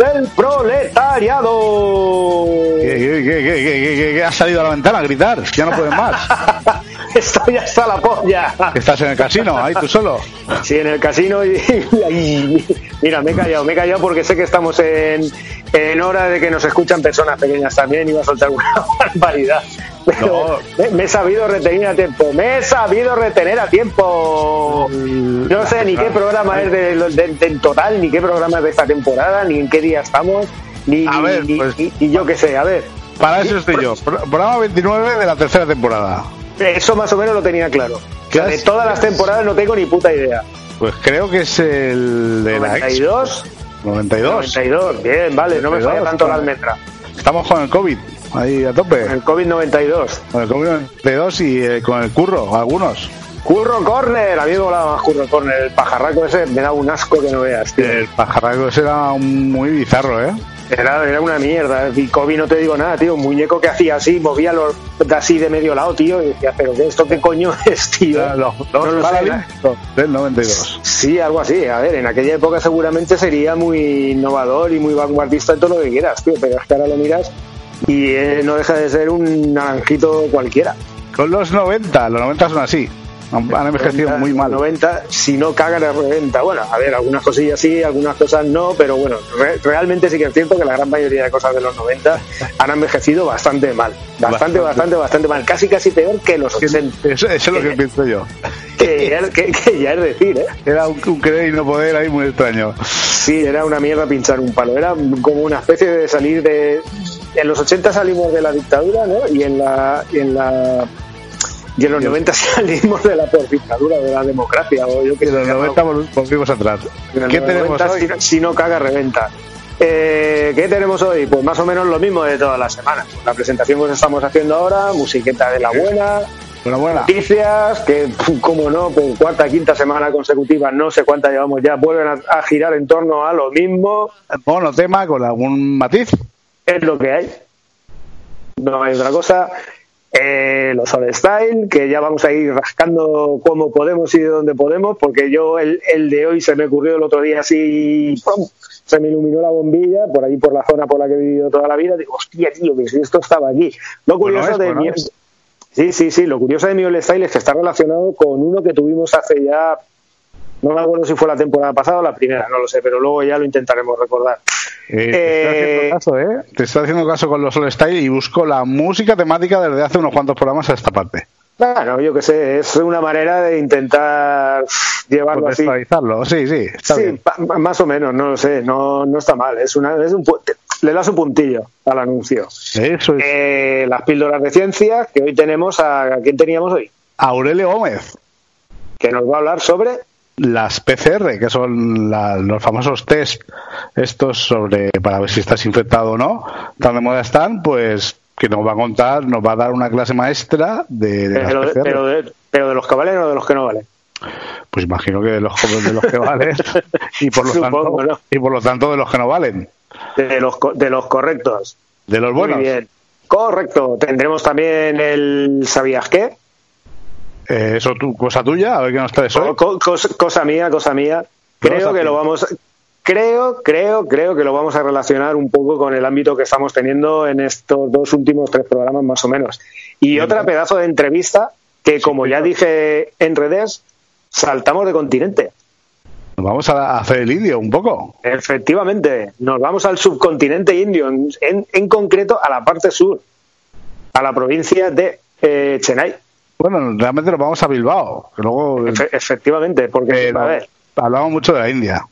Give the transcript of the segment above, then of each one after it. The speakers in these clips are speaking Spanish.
del proletariado. ¿Qué, qué, qué, qué, qué, qué has salido a la ventana a gritar? Ya no puedes más. Estoy hasta la polla. ¿Estás en el casino? Ahí tú solo. Sí, en el casino y, y- mira, me he callado, me he callado porque sé que estamos en, en hora de que nos escuchan personas pequeñas también y va a soltar una barbaridad. Pero me, me he sabido retener a tiempo, me he sabido retener a tiempo. No sé ni qué programa es de, de- de- en total, ni qué programa es de esta temporada, ni en qué día estamos, ni, A ver, ni- pues- ni- yo qué sé, a ver. Para eso estoy yo. Pro- Programa 29 de la tercera temporada. Eso más o menos lo tenía claro. O sea, ¿Qué de todas las temporadas no tengo ni puta idea. Pues creo que es el de la ex. 92, 92. 92, bien, vale, no me 92, falla tanto la almendra. Estamos con el COVID. Ahí a tope. El COVID-92. Con el COVID 92 y eh, con el curro, algunos. Curro Corner, a mí me molaba más Curro Corner. El pajarraco ese me da un asco que no veas, tío. El pajarraco ese era muy bizarro, ¿eh? Era, era una mierda. Y Kobe no te digo nada, tío. Un muñeco que hacía así, movía los de así de medio lado, tío. Y decía, pero ¿qué, ¿esto qué coño es, tío? Eran los No lo sé, del 92. Sí, algo así. A ver, en aquella época seguramente sería muy innovador y muy vanguardista en todo lo que quieras, tío. Pero es que ahora lo miras y eh, no deja de ser un naranjito cualquiera. Con los 90, los 90 son así. Han, han envejecido 90, muy mal. 90, si no cagan a reventa. Bueno, a ver, algunas cosillas sí, algunas cosas no, pero bueno, re- realmente sí que es cierto que la gran mayoría de cosas de los 90 han envejecido bastante mal. Bastante, Bastante. bastante, bastante mal. Casi, casi peor que los Que- 80. Eso, eso es lo que pienso yo. Que ya, que- que ya es decir, ¿eh? Era un, un querer y no poder ahí muy extraño. Sí, era una mierda pinchar un palo. Era como una especie de salir de. En los 80 salimos de la dictadura, ¿no? Y en la. Y en la y en los 90 salimos de la dictadura, de la democracia, o yo qué En sé. los ¿no? 90 vol- volvimos atrás. En ¿Qué tenemos 90, hoy? Si, no caga, reventa. Eh, ¿Qué tenemos hoy? Pues más o menos lo mismo de todas las semanas. La presentación que os estamos haciendo ahora, musiqueta de la buena, Enhorabuena. noticias que, como no, por cuarta, quinta semana consecutiva, no sé cuánta llevamos ya, vuelven a, a girar en torno a lo mismo. Monotema con algún matiz. Es lo que hay. No hay otra cosa. Eh, los All Style, que ya vamos a ir rascando como podemos y de donde podemos, porque yo el, el de hoy se me ocurrió el otro día así, ¡pum! se me iluminó la bombilla por ahí por la zona por la que he vivido toda la vida. Digo, hostia, tío, que si esto estaba aquí. Lo Bueno curioso es, de bueno mi- es. Sí, sí, sí. Lo curioso de mi All Style es que está relacionado con uno que tuvimos hace ya. No me acuerdo si fue la temporada pasada o la primera, no lo sé, pero luego ya lo intentaremos recordar. Eh, te Eh, haciendo caso, ¿eh? Te estoy haciendo caso con los All Style y busco la música temática desde hace unos cuantos programas a esta parte. Bueno, yo qué sé, es una manera de intentar llevarlo así. Sí, sí, está Sí, bien. más o menos, no lo sé, no, no está mal. Es una, es un, le das un puntillo al anuncio. Eso es. Eh, las píldoras de ciencia, que hoy tenemos a, ¿a quién teníamos hoy? Aurelio Gómez. Que nos va a hablar sobre Las PCR, que son la- los famosos test estos sobre para ver si estás infectado o no, tan de moda están, pues que nos va a contar, nos va a dar una clase maestra de, de las pero, PCR. pero de, pero de los que valen o de los que no valen. Pues imagino que de los jóvenes de los que valen y por lo Supongo, tanto ¿no? y por lo tanto de los que no valen, De los, de los correctos. de los buenos. Muy bien. Correcto. Tendremos también el ¿Sabías qué? Eh, eso tu cosa tuya, a ver qué nos traes hoy. Co- co- cosa, cosa mía, cosa mía. Creo Cosa que lo vamos, creo, creo, creo que lo vamos a relacionar un poco con el ámbito que estamos teniendo en estos dos últimos tres programas más o menos. Y Bien. otra pedazo de entrevista que, como ya dije en redes, saltamos de continente. Nos vamos a hacer el indio un poco. Efectivamente, nos vamos al subcontinente indio, en, en- en concreto a la parte sur, a la provincia de eh, Chennai. Bueno, realmente nos vamos a Bilbao, que luego Efe- efectivamente, porque, a ver, hablamos mucho de la India.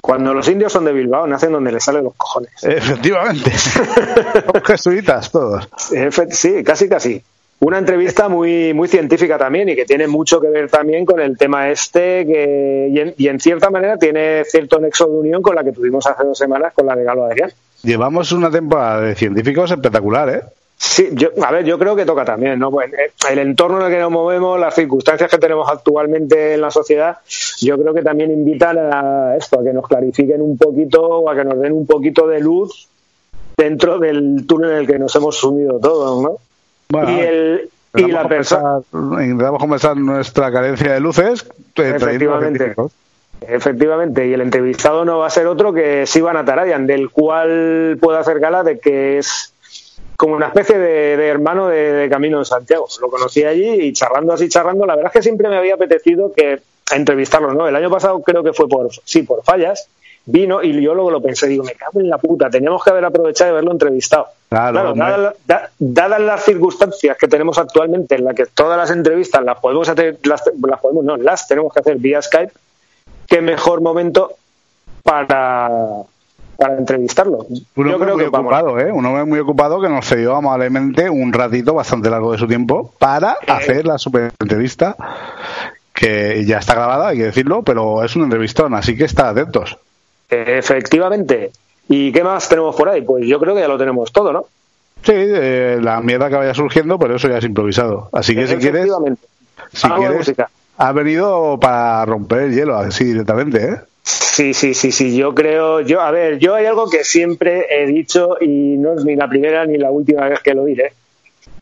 cuando los indios son de Bilbao, nacen donde les salen los cojones. Efectivamente. Son jesuitas todos. Efe- Sí, casi casi. Una entrevista muy muy científica también y que tiene mucho que ver también con el tema este que, y, en, y en cierta manera tiene cierto nexo de unión con la que tuvimos hace dos semanas con la de Galo Adrián. Llevamos una temporada de científicos espectacular, ¿eh? Sí, yo, a ver, yo creo que toca también, ¿no? Pues, eh, el entorno en el que nos movemos, las circunstancias que tenemos actualmente en la sociedad, yo creo que también invitan a esto, a que nos clarifiquen un poquito o a que nos den un poquito de luz dentro del túnel en el que nos hemos sumido todos, ¿no? Bueno, y el y la persona Intentamos compensar nuestra carencia de luces eh, Efectivamente. Efectivamente, y el entrevistado no va a ser otro que Sivan Ataradian, del cual puedo hacer gala de que es como una especie de, hermano de, Camino de Santiago. Lo conocí allí y charlando así, charlando, la verdad es que siempre me había apetecido que entrevistarlo, ¿no? El año pasado creo que fue por, sí, por fallas, vino y yo luego lo pensé, digo, me cago en la puta, teníamos que haber aprovechado de haberlo entrevistado. Claro, dadas, las circunstancias que tenemos actualmente en las que todas las entrevistas las podemos hacer, las, las podemos, no, las tenemos que hacer vía Skype, qué mejor momento para, para entrevistarlo. Un hombre muy ocupado, ¿eh? Un hombre muy ocupado que nos cedió amablemente un ratito bastante largo de su tiempo para eh. hacer la super entrevista que ya está grabada, hay que decirlo, pero es un entrevistón, así que está atentos. Efectivamente. ¿Y qué más tenemos por ahí? Pues yo creo que ya lo tenemos todo, ¿no? Sí, eh, la mierda que vaya surgiendo, pero eso ya es improvisado. Así que si quieres, si quieres, ha venido para romper el hielo, así directamente, ¿eh? Sí, sí, sí, sí. Yo creo, yo, a ver, yo hay algo que siempre he dicho y no es ni la primera ni la última vez que lo diré,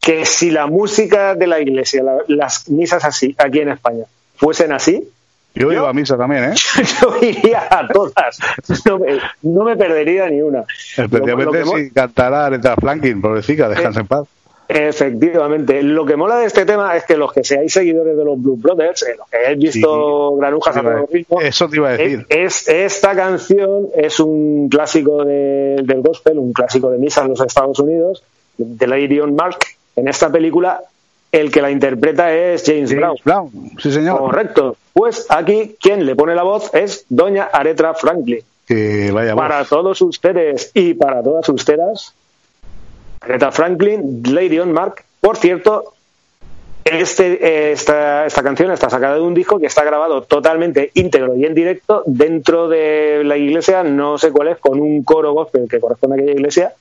que si la música de la iglesia, las misas así, aquí en España, fuesen así, yo, iba a misa también, ¿eh? Yo iría a todas. No me, perdería ni una. Especialmente si cantara Aretha Franklin, pobrecita, descansa en paz. Efectivamente. Lo que mola de este tema es que los que seáis seguidores de los Blue Brothers, eh, los que hayáis visto Granujas a todo ritmo, eso te iba a decir. Es, esta canción es un clásico del gospel, un clásico de misa en los Estados Unidos, de Lady on Mark. En esta película, el que la interpreta es James, Brown. Brown. Sí, señor. Correcto. Pues aquí quien le pone la voz es Doña Aretha Franklin. Que vaya para todos ustedes y para todas ustedes, Aretha Franklin, Lady on Mark. Por cierto, este, esta, esta canción está sacada de un disco que está grabado totalmente íntegro y en directo dentro de la iglesia, no sé cuál es, con un coro gospel que corresponde a aquella iglesia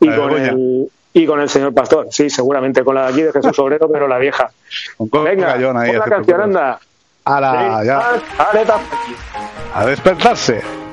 y con el y con el señor pastor. Sí, seguramente con la de aquí de Jesús Obrero, pero la vieja. Venga, la canción, anda. A la, ya. A despertarse. He will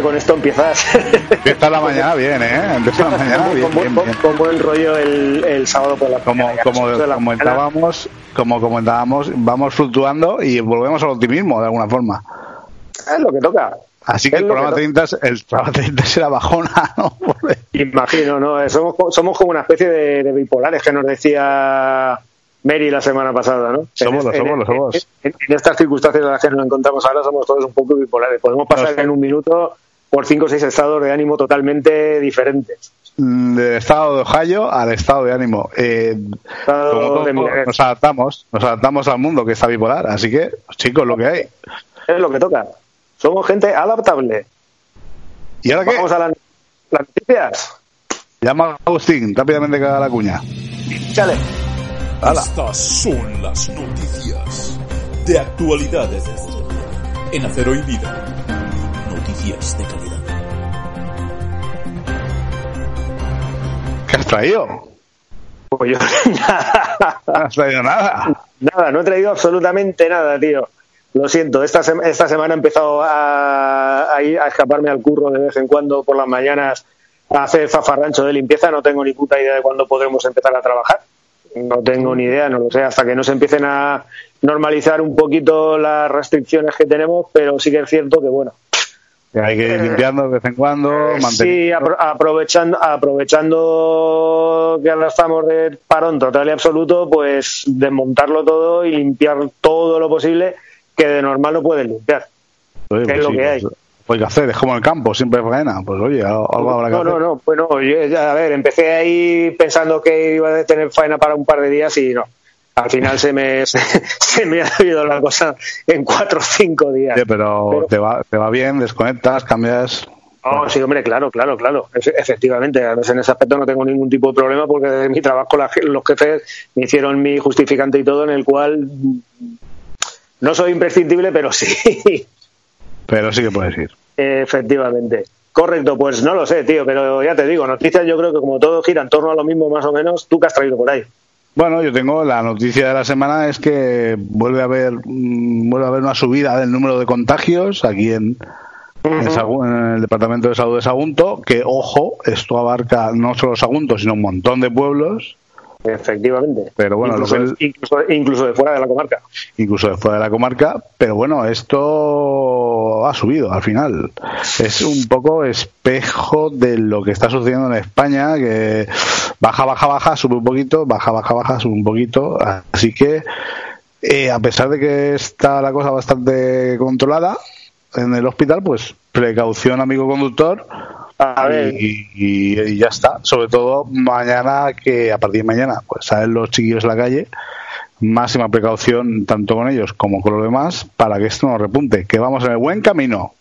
que con esto empiezas. Empieza la mañana bien, ¿eh? Empieza la mañana con, bien, con bien, con- bien. con buen rollo el, el sábado por la Como, mañana, como de la mañana. comentábamos, como comentábamos, vamos fluctuando y volvemos al optimismo de alguna forma. Es lo que toca. Así que el programa, que 30, es- el programa 30 será bajona, ¿no? Imagino, ¿no? Eh, Somos, somos como una especie de, de bipolares que nos decía Mary la semana pasada, ¿no? Somos, En- lo somos, en- lo somos. En, en estas circunstancias en las que nos encontramos ahora somos todos un poco bipolares. Podemos pasar en un minuto por cinco o seis estados de ánimo totalmente diferentes. Mm, del estado de Ohio al estado de ánimo. Eh, Estado como todo, de nos adaptamos, nos adaptamos al mundo que está bipolar. Así que, chicos, lo que hay. Es lo que toca. Somos gente adaptable. ¿Y ahora qué? Vamos a las, las noticias. Llama a Agustín, rápidamente que haga la cuña. Chale. ¡Hala! Estas son las noticias de actualidad en Acero y Vida. Noticias de calidad. ¿Qué has traído? Pues yo nada. No has traído nada. Nada, no he traído absolutamente nada, tío. Lo siento, esta, esta semana he empezado a, a ir a escaparme al curro de vez en cuando por las mañanas a hacer zafarrancho de limpieza. No tengo ni puta idea de cuándo podremos empezar a trabajar. No tengo ni idea, no lo sé, hasta que no se empiecen a normalizar un poquito las restricciones que tenemos, pero sí que es cierto que, bueno, Que hay que ir limpiando de vez en cuando, sí, apro- aprovechando, aprovechando que ahora estamos de parón total y absoluto, pues desmontarlo todo y limpiar todo lo posible que de normal no puedes limpiar. Oye, que es lo que hay. pues, pues, hay que hacer, es como el campo, siempre faena. Pues oye, algo habrá que No, hacer. no, no, bueno, yo, ya, a ver, empecé ahí pensando que iba a tener faena para un par de días y no. Al final se me, se, se me ha ido la cosa en cuatro o cinco días. Pero, Pero- Te, va, te va bien, desconectas, cambias. Oh, sí, hombre, claro, claro, claro. Efe- Efectivamente, en ese aspecto no tengo ningún tipo de problema porque de mi trabajo los jefes me hicieron mi justificante y todo en el cual no soy imprescindible, pero sí, Pero sí que puedes ir. efectivamente. Correcto, pues no lo sé, tío, pero ya te digo, noticias yo creo que como todo gira en torno a lo mismo más o menos, tú que has traído por ahí. Bueno, yo tengo la noticia de la semana es que vuelve a haber mm, vuelve a haber una subida del número de contagios aquí en, en, Sagu- en el departamento de salud de Sagunto, que ojo, esto abarca no solo Sagunto, sino un montón de pueblos, Efectivamente. Pero bueno, incluso, incluso, incluso de fuera de la comarca. incluso después de la comarca, pero bueno, esto ha subido al final. Es un poco espejo de lo que está sucediendo en España, que baja, baja, baja, sube un poquito, baja, baja, baja, sube un poquito. Así que, eh, a pesar de que está la cosa bastante controlada en el hospital, pues precaución, amigo conductor. A ver, Y, y- y ya está. Sobre todo mañana, que a partir de mañana, pues salen los chiquillos a la calle. Máxima precaución tanto con ellos como con los demás para que esto no repunte. Que vamos en el buen camino.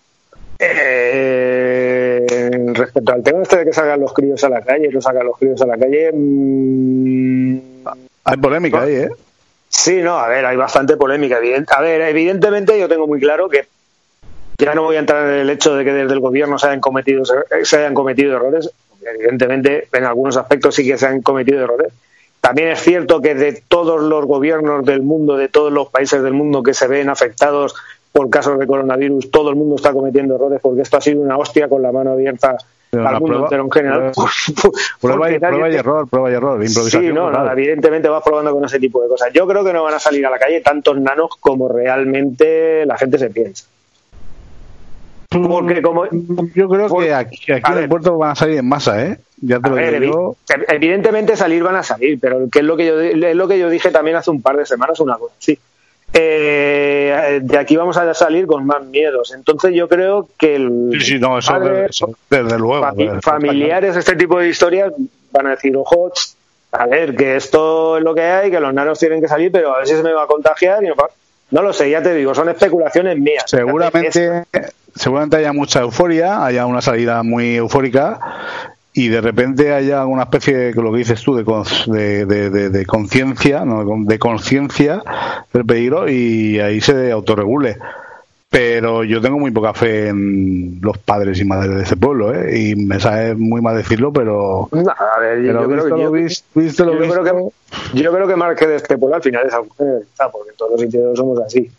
Eh, respecto al tema este de que salgan los críos a la calle, no sacan los críos a la calle, mm, Hay polémica ahí, ¿eh? sí, no, a ver, hay bastante polémica. Evident- a ver, evidentemente yo tengo muy claro que ya no voy a entrar en el hecho de que desde el gobierno se hayan cometido, se hayan cometido errores. Evidentemente, en algunos aspectos sí que se han cometido errores. También es cierto que de todos los gobiernos del mundo, de todos los países del mundo que se ven afectados por casos de coronavirus, todo el mundo está cometiendo errores porque esto ha sido una hostia con la mano abierta Pero al mundo entero en general. Prueba y, prueba error, prueba y error. Improvisación. Sí, no, no, evidentemente vas probando con ese tipo de cosas. Yo creo que no van a salir a la calle tantos nanos como realmente la gente se piensa. Porque como Yo creo que aquí, aquí en el puerto van a salir en masa, ¿eh? Ya te lo ver, digo evidentemente salir van a salir, pero que es lo que yo es lo que yo dije también hace un par de semanas una cosa, sí. Eh, de aquí vamos a salir con más miedos. Entonces yo creo que el Sí, sí, no, eso, padre, eso, desde luego. fami- familiares, este tipo de historias van a decir, ojo, a ver, que esto es lo que hay, que los nanos tienen que salir, pero a ver si se me va a contagiar y no lo sé, ya te digo, son especulaciones mías. Seguramente, seguramente haya mucha euforia, haya una salida muy eufórica y de repente haya una especie de lo que dices tú de, de, de, de conciencia, ¿no? de conciencia del peligro y ahí se autorregule. Pero yo tengo muy poca fe en los padres y madres de ese pueblo, ¿eh? Y me sabe muy mal decirlo, pero. a ver, yo, creo, que, yo, creo que, yo creo que marque de este pueblo al final es algo porque todos los sitios somos así.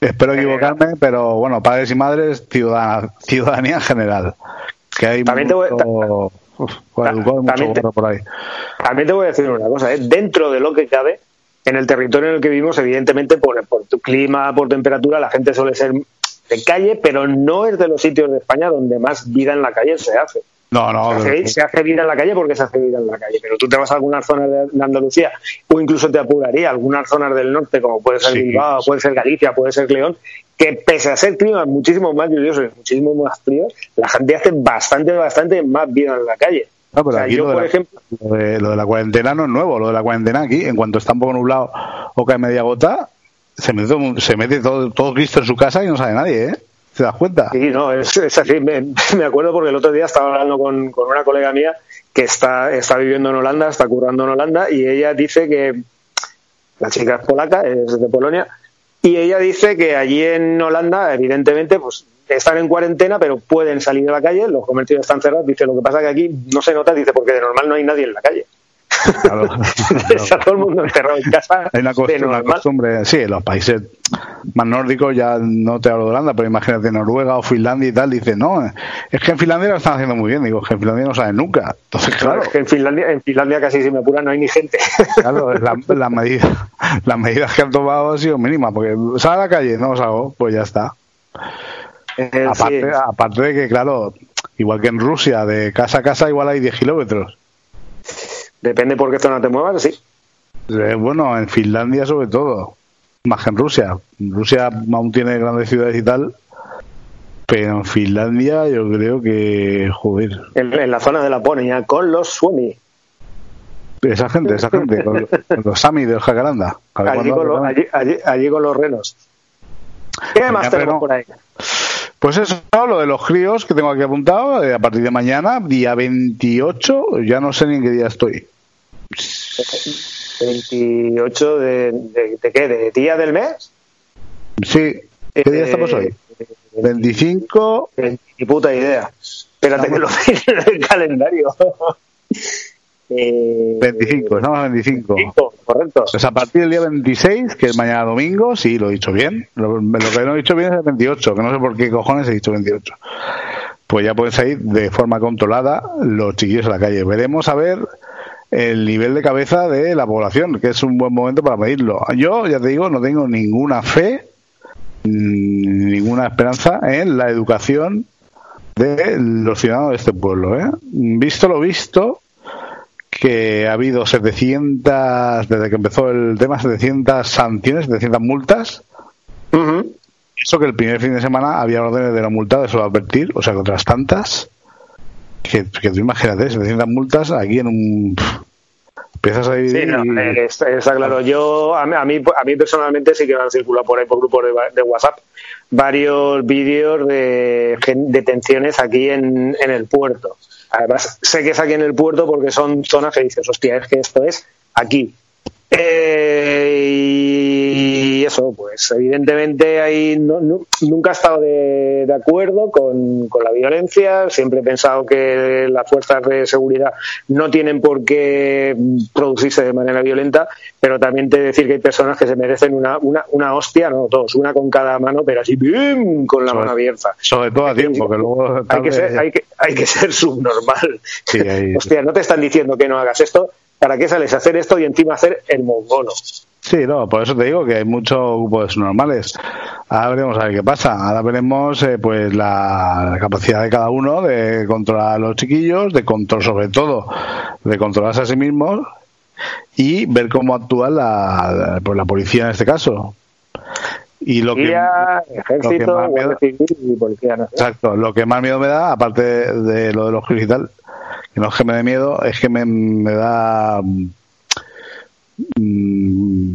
Espero equivocarme, pero bueno, padres y madres, ciudadanía en general. Que hay también mucho, te voy, también, te, por ahí. también te voy a decir una cosa, ¿eh? dentro de lo que cabe, en el territorio en el que vivimos, evidentemente por, por tu clima, por temperatura, la gente suele ser de calle, pero no es de los sitios de España donde más vida en la calle se hace. No, no. Se hace, vida en la calle porque se hace vida en la calle, pero tú te vas a algunas zonas de, Andalucía o incluso te apuraría algunas zonas del norte, como puede ser Bilbao, puede ser Galicia, puede ser León, que pese a ser climas muchísimo más lluviosos y muchísimo más fríos, la gente hace bastante, bastante más vida en la calle. No, pero aquí yo, lo, por ejemplo, lo de, lo de, la cuarentena no es nuevo, lo de la cuarentena aquí, en cuanto está un poco nublado o cae media gota, se mete, se mete todo, todo Cristo en su casa y no sabe nadie, ¿eh? ¿Te das cuenta? Sí, no, es, así. Me, acuerdo porque el otro día estaba hablando con, una colega mía que está, está viviendo en Holanda, está currando en Holanda, y ella dice que la chica es polaca, es de Polonia, y ella dice que allí en Holanda, evidentemente, pues están en cuarentena, pero pueden salir a la calle, los comercios están cerrados. Dice, lo que pasa que aquí no se nota, dice, porque de normal no hay nadie en la calle. Claro, Está todo el mundo encerrado en casa. Hay una costumbre, sí, en los países más nórdicos, ya no te hablo de Holanda, pero imagínate Noruega o Finlandia y tal, dice, no, es que en Finlandia lo están haciendo muy bien, digo, que en Finlandia no saben nunca. Entonces, claro, es que en Finlandia, en Finlandia casi si me apura no hay ni gente. Claro, la, la medida, las medidas que han tomado han sido mínimas, porque sale a la calle, no hago, pues ya está. Eh, aparte, aparte de que, claro, igual que en Rusia, de casa a casa igual hay 10 kilómetros. Depende por qué zona te muevas, sí. Eh, bueno, en Finlandia sobre todo, más que en Rusia. Rusia aún tiene grandes ciudades y tal, pero en Finlandia yo creo que, joder. En, la zona de Laponia, con los Suomi. Esa gente, esa gente, con, los Sami de Jacaranda. Allí allí, con, los renos. ¿Qué más tenemos por ahí? Pues eso, lo de los críos que tengo aquí apuntado, eh, a partir de mañana, día 28, ya no sé ni en qué día estoy. 28 de, de, qué, de día del mes? Sí, ¿qué día estamos hoy? 25. Ni puta idea. Espérate que lo en el calendario. 25, estamos 25. 25. Correcto. Pues a partir del día 26, que es mañana domingo, sí, lo he dicho bien. Lo, que no he dicho bien es el 28, que no sé por qué cojones he dicho 28. Pues ya pueden salir de forma controlada los chiquillos a la calle. Veremos a ver el nivel de cabeza de la población, que es un buen momento para medirlo. Yo, ya te digo, no tengo ninguna fe, ninguna esperanza en la educación de los ciudadanos de este pueblo. ¿eh? Visto lo visto, que ha habido 700, desde que empezó el tema, 700 sanciones, 700 multas. Eso que el primer fin de semana había órdenes de la multa de solo advertir, o sea, que otras tantas. Que, que tú imagínate, 700 multas aquí en un. Empiezas a Sí, no, está, claro. Yo, a mí, a mí, personalmente sí que me han circulado por ahí, por grupos de, WhatsApp, varios vídeos de detenciones aquí en, en el puerto Además, sé que es aquí en el puerto porque son zonas que dices, hostia, es que esto es aquí. Eh, y eso, pues evidentemente ahí nunca he estado de, acuerdo con, la violencia, siempre he pensado que las fuerzas de seguridad no tienen por qué producirse de manera violenta, pero también te decir que hay personas que se merecen una, una, una hostia, no todos, una con cada mano, pero así ¡bim! con la mano abierta. Sobre todo a tiempo, que luego... Hay que, ser, hay, que, hay que ser subnormal. hostia, no te están diciendo que no hagas esto, ¿Para qué sales a hacer esto y encima hacer el mongolo? Sí, no, por eso te digo que hay muchos grupos normales. Ahora veremos a ver qué pasa. Ahora veremos eh, pues la, capacidad de cada uno de controlar a los chiquillos, de control sobre todo, de controlarse a sí mismos y ver cómo actúa la, pues, la policía en este caso. Y lo que, ejército, y policía Exacto, lo que más miedo me da, aparte de, lo de los y tal, que no es que me dé miedo, es que me, da mm,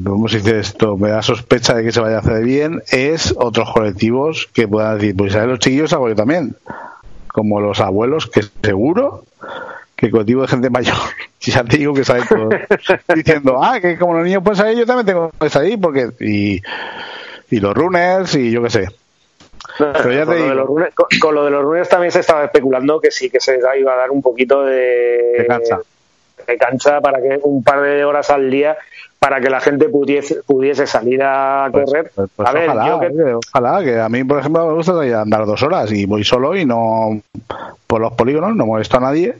¿cómo se dice esto? Me da sospecha de que se vaya a hacer bien, es otros colectivos que puedan decir, pues a los chiquillos hago yo también. Como los abuelos, que seguro que el colectivo de gente mayor, ya te digo que todo, diciendo, ah, que como los niños pueden salir, yo también tengo que salir, porque, y, y los runners, y yo qué sé. Pero ya con, lo de los runners también se estaba especulando que sí que se iba a dar un poquito de, de cancha. de cancha para que un par de horas al día para que la gente pudiese, pudiese salir a Pues- correr. pues- pues a ver, ojalá, yo que, oye, ojalá, que a mí, por ejemplo, me gusta andar dos horas y voy solo y no por los polígonos, no molesto a nadie.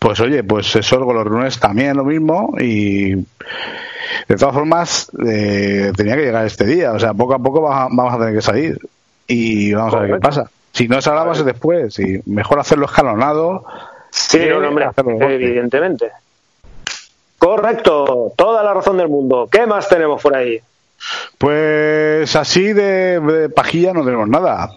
Pues oye, pues eso con los runners también lo mismo y de todas formas eh, tenía que llegar este día, o sea, poco a poco va- vamos a tener que salir y vamos a ver qué pasa. Si no es ahora, va a ser después y mejor hacerlo escalonado. sí, que no, no, hombre, evidentemente. Correcto, toda la razón del mundo. ¿Qué más tenemos por ahí? Pues así de, de pajilla no tenemos nada.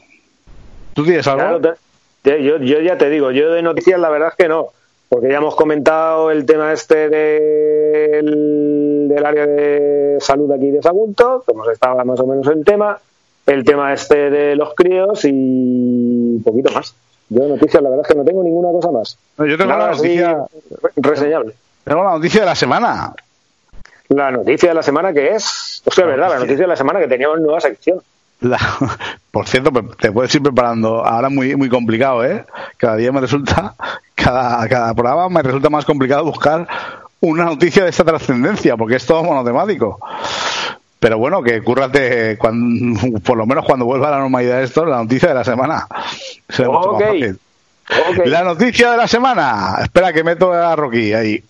¿Tú tienes algo? Claro, te- te- yo, yo ya te digo, yo de noticias la verdad es que no, porque ya hemos comentado el tema este del, del área de salud aquí de Sagunto, que hemos estado más o menos en tema, el tema este de los críos y un poquito más. Yo noticias la verdad es que no tengo ninguna cosa más. Yo tengo Nada la noticia, re- reseñable. tengo la noticia de la semana. La noticia de la semana que es, o sea, verdad, la noticia de la semana que teníamos nueva sección. La- por cierto, pe- te puedes ir preparando. Ahora muy muy complicado, ¿eh? Cada día me resulta, cada, cada programa me resulta más complicado buscar una noticia de esta trascendencia, porque es todo monotemático. Pero bueno, que cúrrate, cuando, por lo menos cuando vuelva a la normalidad esto, la noticia de la semana. Será mucho más fácil. La noticia de la semana. Espera que meto a Rocky ahí.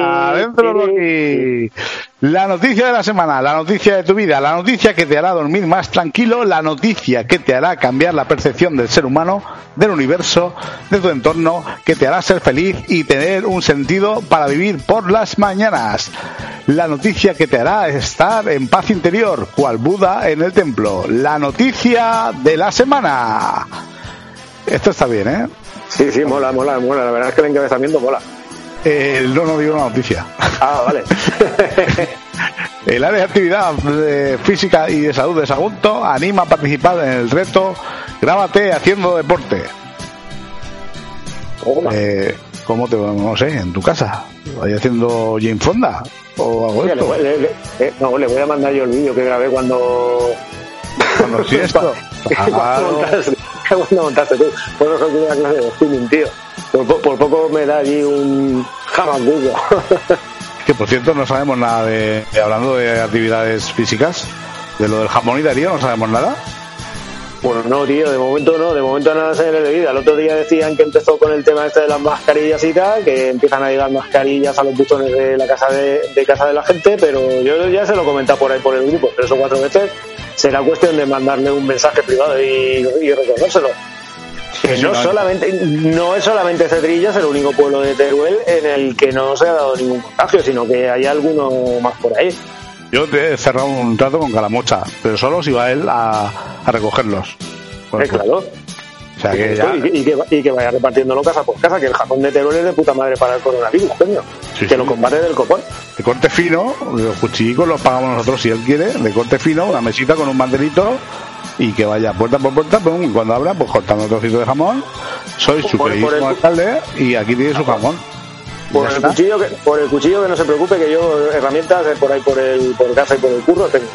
Adentro. La noticia de la semana, la noticia de tu vida, la noticia que te hará dormir más tranquilo, la noticia que te hará cambiar la percepción del ser humano, del universo, de tu entorno, que te hará ser feliz y tener un sentido para vivir por las mañanas. La noticia que te hará estar en paz interior, cual Buda en el templo. La noticia de la semana. Esto está bien, ¿eh? Sí, sí, mola, mola, mola. La verdad es que el encabezamiento mola. Eh, no, no digo una noticia. Ah, vale. El área de actividad de física y de salud de Sagunto anima a participar en el reto Grábate haciendo deporte. Eh, ¿Cómo te no sé, en tu casa? ¿Ahí haciendo Jane Fonda? ¿O algo Oye, esto? voy- le- le- eh, no, le voy a mandar yo el vídeo que grabé cuando. Cuando sí esto. Claro. Cuando montaste tú. Que una clase de spinning, tío. Por, po- por poco me da allí un jamacuco. Que por cierto no sabemos nada de, de- hablando de actividades físicas, de lo del jamón y Darío no sabemos nada. bueno, no, tío, de momento no, de momento nada se le de vida. El otro día decían que empezó con el tema este de las mascarillas y tal, que empiezan a llegar mascarillas a los buzones de la casa de, de casa de la gente, pero yo ya se lo he comentado por ahí por el grupo tres o cuatro veces. Será cuestión de mandarle un mensaje privado y, y recordárselo. Que no solamente, no es solamente Cedrillas el único pueblo de Teruel en el que no se ha dado ningún contagio, sino que hay alguno más por ahí. Yo te he cerrado un trato con Calamocha, pero solo si va él a, a recogerlos. Pues, Eh, claro. O sea que ya, Y, que- y que, y que vaya repartiéndolo casa por casa, que el jamón de Teruel es de puta madre para el coronavirus, coño. Sí, que sí. lo combate del copón. de corte fino, los cuchillicos los pagamos nosotros si él quiere, de corte fino, una mesita con un banderito y que vaya puerta por puerta, pum, y cuando abra, pues cortando un trocito de jamón. Soy su queridísimo alcalde y aquí tiene su jamón. Por el, cuchillo que, por el cuchillo que no se preocupe, que yo herramientas eh, por ahí por el por casa y por el curro tengo.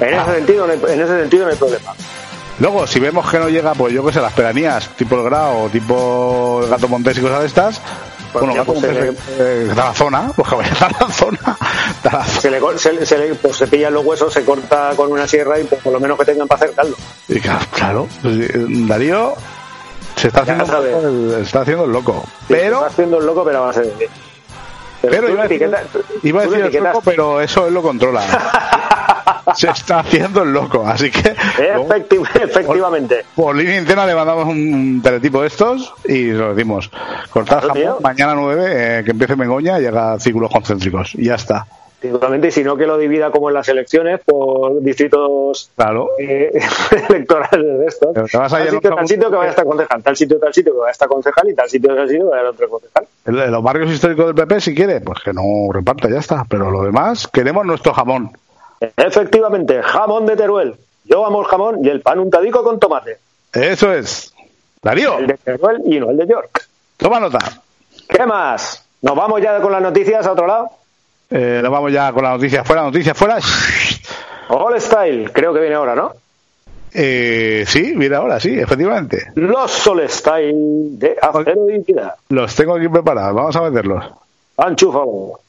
En Ah. ese sentido, no hay, en ese sentido no hay problema. Luego, si vemos que no llega, pues yo que sé, las peranías, tipo el grado, tipo el gato montés y cosas de estas, Pues bueno, ya, pues, eh, eh, da la zona, pues que vaya a la zona. da la zona. Se le, se, se le- pues se pillan los huesos, se corta con una sierra y pues por lo menos que tengan para hacer caldo. Y claro, claro, pues, eh, Darío se está haciendo, Ya el, se está haciendo el loco. Sí, Pero está haciendo el loco, pero va a ser. Pero tú iba a decir, iba a decir el loco, pero eso él lo controla. Se está haciendo el loco, así que Efecti- efectivamente. por línea interna le mandamos un teletipo de estos y lo decimos. Cortar Claro, tío. mañana 9, eh, que empiece Mengoña, llega a círculos concéntricos. Y ya está. Efectivamente, y si no que lo divida como en las elecciones por distritos Claro. eh, electorales de estos. Pero te vas a tal sitio, tal sitio que vaya a estar concejal, tal sitio, tal sitio que vaya a estar concejal y tal sitio, tal sitio que vaya a otro concejal. En los barrios históricos del PP, si quiere, pues que no reparta, ya está. Pero lo demás, queremos nuestro jamón. Efectivamente, jamón de Teruel. Yo amo el jamón y el pan untadico con tomate. Eso es. Darío, El de Teruel y no el de York. toma nota. ¿Qué más? ¿Nos vamos ya con las noticias a otro lado? Eh, nos vamos ya con la noticia fuera, noticia fuera. All Style, creo que viene ahora, ¿no? Eh, sí, mira ahora, sí, efectivamente. Los Sol Style de acero. Los tengo aquí preparados, vamos a meterlos. Anchúfalo.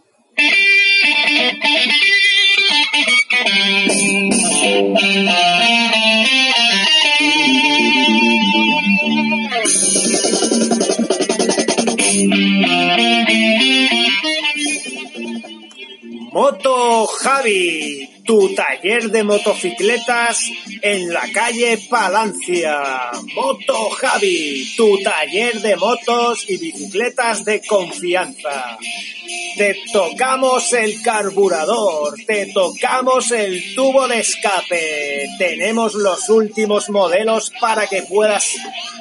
Moto Javi, tu taller de motocicletas en la calle Palancia. Moto Javi, tu taller de motos y bicicletas de confianza. Te tocamos el carburador, te tocamos el tubo de escape. Tenemos los últimos modelos para que puedas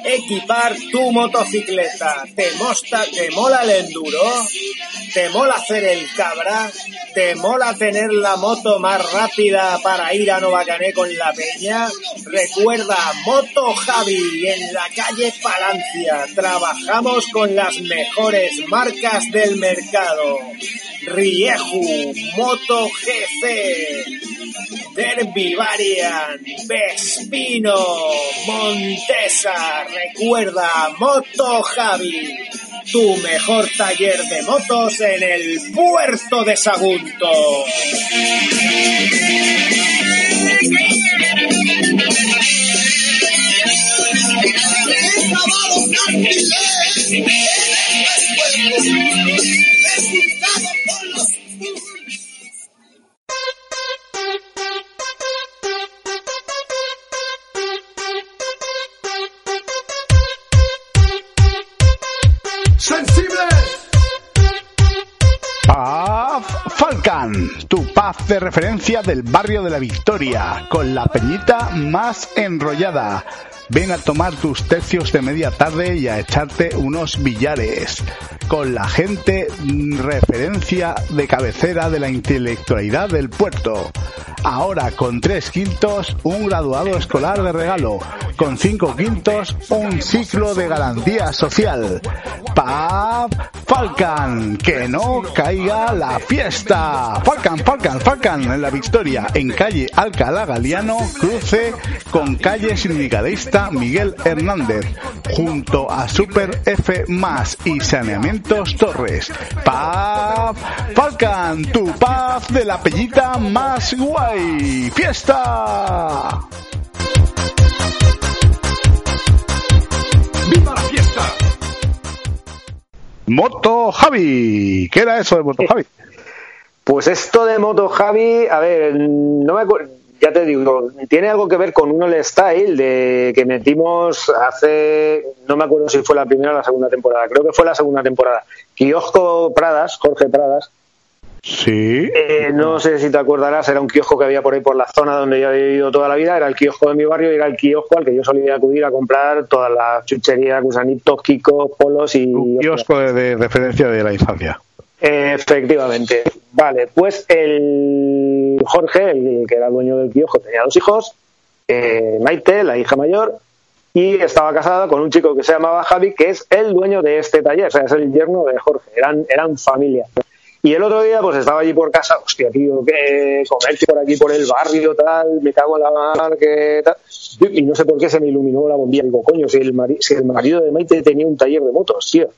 equipar tu motocicleta. ¿Te, mosta, ¿Te mola el enduro? ¿Te mola hacer el cabra? ¿Te mola tener la moto más rápida para ir a Novacané con la peña? Recuerda, Moto Javi en la calle Palancia. Trabajamos con las mejores marcas del mercado. Rieju, Moto GC, Derby Varian, Vespino, Montesa. Recuerda, Moto Javi, tu mejor taller de motos en el puerto de Sagunto. Falcan, tu paz de referencia del barrio de la Victoria, con la peñita más enrollada. Ven a tomar tus tercios de media tarde y a echarte unos billares. Con la gente referencia de cabecera de la intelectualidad del puerto. Ahora con tres quintos, un graduado escolar de regalo. Con cinco quintos, un ciclo de garantía social. Pap Falcan, que no caiga la fiesta. Falcan, Falcan, Falcan en la Victoria, en calle Alcalá Galiano, cruce con calle sindicalista Miguel Hernández, junto a Super F más y Saneamientos Torres. Pap Falcan, tu paz de la pellita más guay. ¡Fiesta! ¡Viva la fiesta! Moto Javi. ¿Qué era eso de Moto Javi? Pues esto de Moto Javi, a ver, no me acuerdo, ya te digo, tiene algo que ver con un All Style de que metimos hace, no me acuerdo si fue la primera o la segunda temporada, creo que fue la segunda temporada. Kiosco Pradas, Jorge Pradas, Sí. eh, no sé si te acordarás, era un kiosco que había por ahí por la zona donde yo había vivido toda la vida, era el kiosco de mi barrio y era el kiosco al que yo solía acudir a comprar todas las chucherías, gusanitos, kikos, polos y... Un kiosco de, de referencia de la infancia. Efectivamente. Vale, pues el Jorge, el que era dueño del kiosco, tenía dos hijos, eh, Maite, la hija mayor, y estaba casada con un chico que se llamaba Javi, que es el dueño de este taller, o sea, es el yerno de Jorge, eran, eran familia. Y el otro día, pues estaba allí por casa, hostia, tío, que comercio por aquí, por el barrio, tal, me cago en la mar, que tal. Y no sé por qué se me iluminó la bombilla. Digo, coño, si el, mari- si el marido de Maite tenía un taller de motos, tío.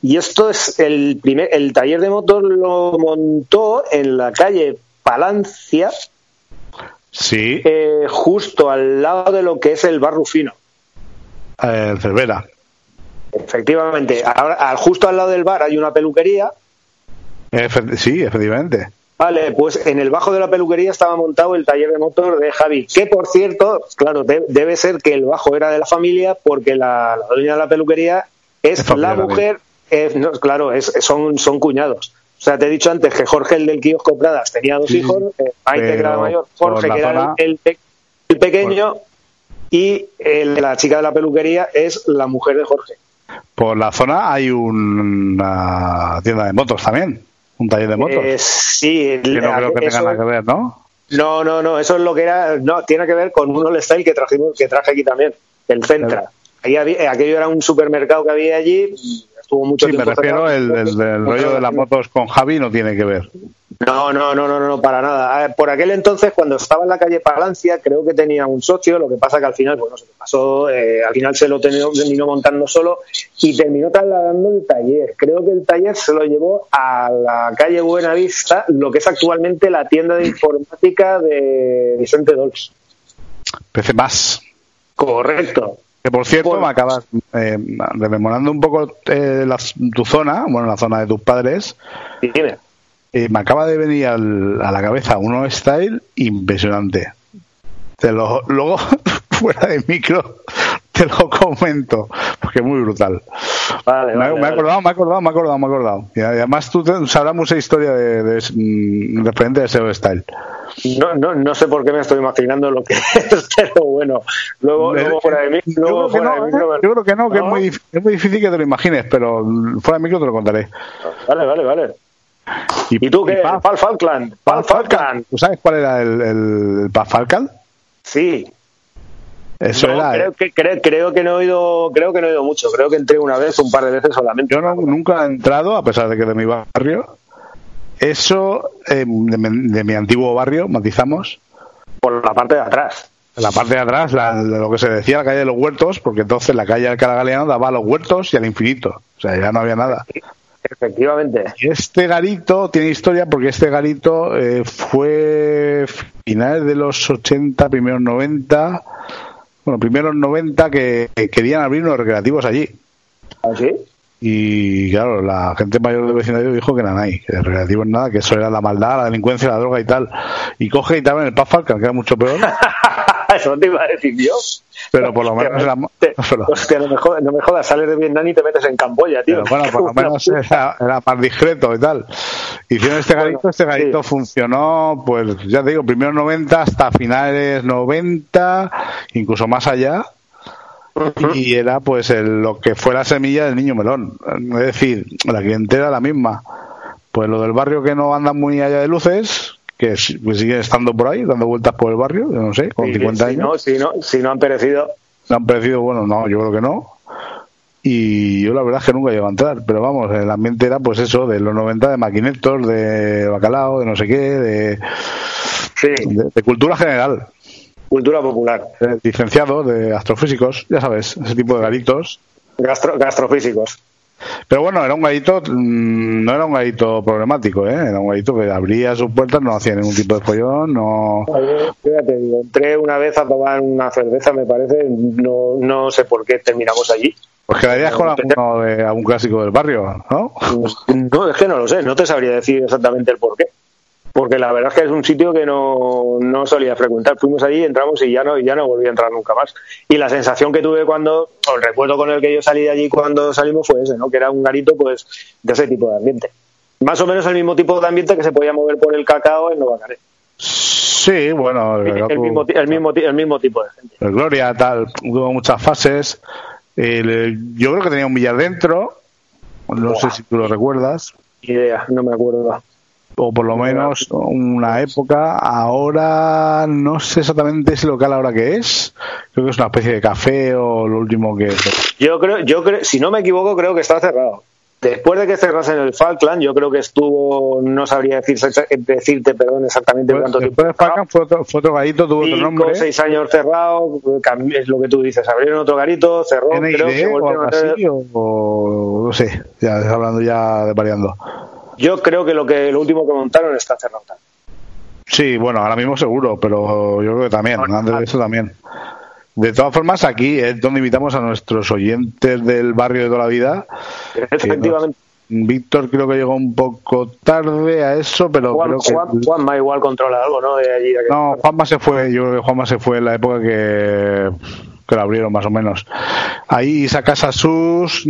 Y esto es el primer, el taller de motos lo montó en la calle Palancia, Sí, eh, justo al lado de lo que es el bar Rufino. eh, Cervera. Efectivamente, ahora, justo al lado del bar hay una peluquería. Efe- sí, efectivamente. Vale, pues en el bajo de la peluquería estaba montado el taller de motor de Javi, que por cierto, claro, de- debe ser que el bajo era de la familia porque la, la dueña de la peluquería es la mujer, es- no, claro, es, son, son cuñados. O sea, te he dicho antes que Jorge, el del kiosco Pradas, tenía dos Sí, hijos, eh, Maite, que era la pero mayor, Jorge, la que era zona- el, el- el pequeño, y el la chica de la peluquería es la mujer de Jorge. Por la zona hay un- una tienda de motos también, un taller de motos. Eh, sí, que no creo que eso- tenga nada que ver, ¿no? No, no, no, eso es lo que era, no, tiene que ver con un All Style que trajimos, que traje aquí también, el Centra. Ahí había- eh, aquello era un supermercado que había allí, estuvo mucho Sí, me tiempo refiero, cerrado. el, el- el rollo de las motos con Javi no tiene que ver. No, no, no, no, no, para nada. Por aquel entonces, cuando estaba en la calle Palancia, creo que tenía un socio, lo que pasa que al final, bueno, se le pasó, eh, al final se lo terminó, terminó montando solo y terminó trasladando el taller. Creo que el taller se lo llevó a la calle Buenavista, lo que es actualmente la tienda de informática de Vicente Dols. PC más. Correcto. Que por cierto, Bueno. me acabas eh, rememorando un poco eh, la- tu zona, bueno, la zona de tus padres. Y dime. Eh, me acaba de venir al- a la cabeza uno style impresionante. Te lo, luego, fuera de micro, te lo comento, porque es muy brutal. Vale, me, vale, me he vale. acordado, me he acordado, me he acordado, me he acordado. Y además tú te- sabrás mucha historia de, de, mm, referente a ese style. No, no, no sé por qué me estoy imaginando lo que es, pero bueno, luego, luego fuera de yo, luego fuera no, de micro, ¿eh? yo creo que no, que es muy, es muy difícil que te lo imagines, pero fuera de micro te lo contaré. Vale, vale, vale. ¿Y tú qué? Pal Falkland. Pal Falkland. ¿Tú sabes cuál era el, el, Falcon? Sí. Eso No, era. creo, que, creo, creo que no he oído, creo que no he oído mucho. Creo que entré una vez, un par de veces solamente. Yo no, nunca he entrado, a pesar de que de mi barrio. Eso, eh, de, mi- de mi antiguo barrio, matizamos, Por la parte de atrás. la parte de atrás, la- lo que se decía la calle de los huertos, porque entonces la calle Alcalá Galeano daba a los huertos y al infinito. O sea, ya no había nada. Efectivamente. Este garito tiene historia porque este garito eh, fue finales de los 80, primeros 90, bueno, primeros 90 que, que querían abrir unos recreativos allí. ¿Así? Y claro, la gente mayor del vecindario dijo que ahí, que de recreativos nada, que eso era la maldad, la delincuencia, la droga y tal. Y coge y tal en el Paz Falcon, que era mucho peor, Eso te iba a decir yo. pero por lo menos era. Te- hostia, no me, jodas, no me jodas, sales de Vietnam y te metes en Camboya, tío. Pero bueno, por lo menos era, era más discreto y tal. Hicieron este garito, Bueno, este garito sí. funcionó, pues ya te digo, primeros 90 hasta finales 90, incluso más allá. Y era pues el- lo que fue la semilla del niño melón. Es decir, la clientela la misma. Pues lo del barrio que no anda muy allá de luces, que si- sigue estando por ahí, dando vueltas por el barrio, yo no sé, con Sí, 50 si años. no, si, no, si no han perecido. ¿Le han parecido? Bueno, no, yo creo que no. Y yo la verdad es que nunca llego a entrar, pero vamos, el ambiente era pues eso, de los 90 de maquinetos, de bacalao, de no sé qué, de, Sí, de, de cultura general, cultura popular. de licenciados, de astrofísicos, ya sabes, ese tipo de garitos. Gastro, gastrofísicos. Pero bueno, era un garito, mm, no era un garito problemático, ¿eh? era un garito que abría sus puertas, no hacía ningún tipo de follón, no... Fíjate, entré una vez a tomar una cerveza, me parece, no, no sé por qué terminamos allí. Pues quedarías con alguno de algún clásico del barrio, ¿no? No, es que no lo sé, no te sabría decir exactamente el por qué. Porque la verdad es que es un sitio que no, no solía frecuentar. Fuimos allí, entramos y ya no, y ya no volví a entrar nunca más. Y la sensación que tuve cuando, o el recuerdo con el que yo salí de allí cuando salimos fue ese, ¿no? Que era un garito, pues, de ese tipo de ambiente. Más o menos el mismo tipo de ambiente que se podía mover por el cacao en Nueva Caré. Sí, bueno, El mismo, ti- el, mismo, el mismo tipo de gente. el Gloria, tal, hubo muchas fases. El- yo creo que tenía un billar dentro, no sé si tú lo recuerdas, Idea, no me acuerdo. O por lo menos una época. Ahora no sé exactamente ese local ahora que es. Creo que es una especie de café o lo último que. Yo creo, yo creo, si no me equivoco, creo que está cerrado. Después de que cerrasen el Falkland, yo creo que estuvo, no sabría decir, decirte, perdón, exactamente cuánto tiempo. Falcon fue otro, fue otro garito, tuvo otro Cinco, nombre. seis años cerrado, es lo que tú dices, abrieron otro garito, cerró, creo que NID o volvieron a así, o no sé, ya hablando ya de variando. Yo creo que lo que lo último que montaron está cerrado. Sí, bueno, ahora mismo seguro, pero yo creo que también, antes de eso también. De todas formas, aquí es donde invitamos a nuestros oyentes del barrio de toda la vida. Efectivamente, Víctor creo que llegó un poco tarde a eso, pero Juan, creo que... Juan- Juanma igual controla algo, ¿no? De allí. de aquel- No, Juanma se fue, yo creo que Juanma se fue en la época que, que lo abrieron más o menos. Ahí Isa Sus,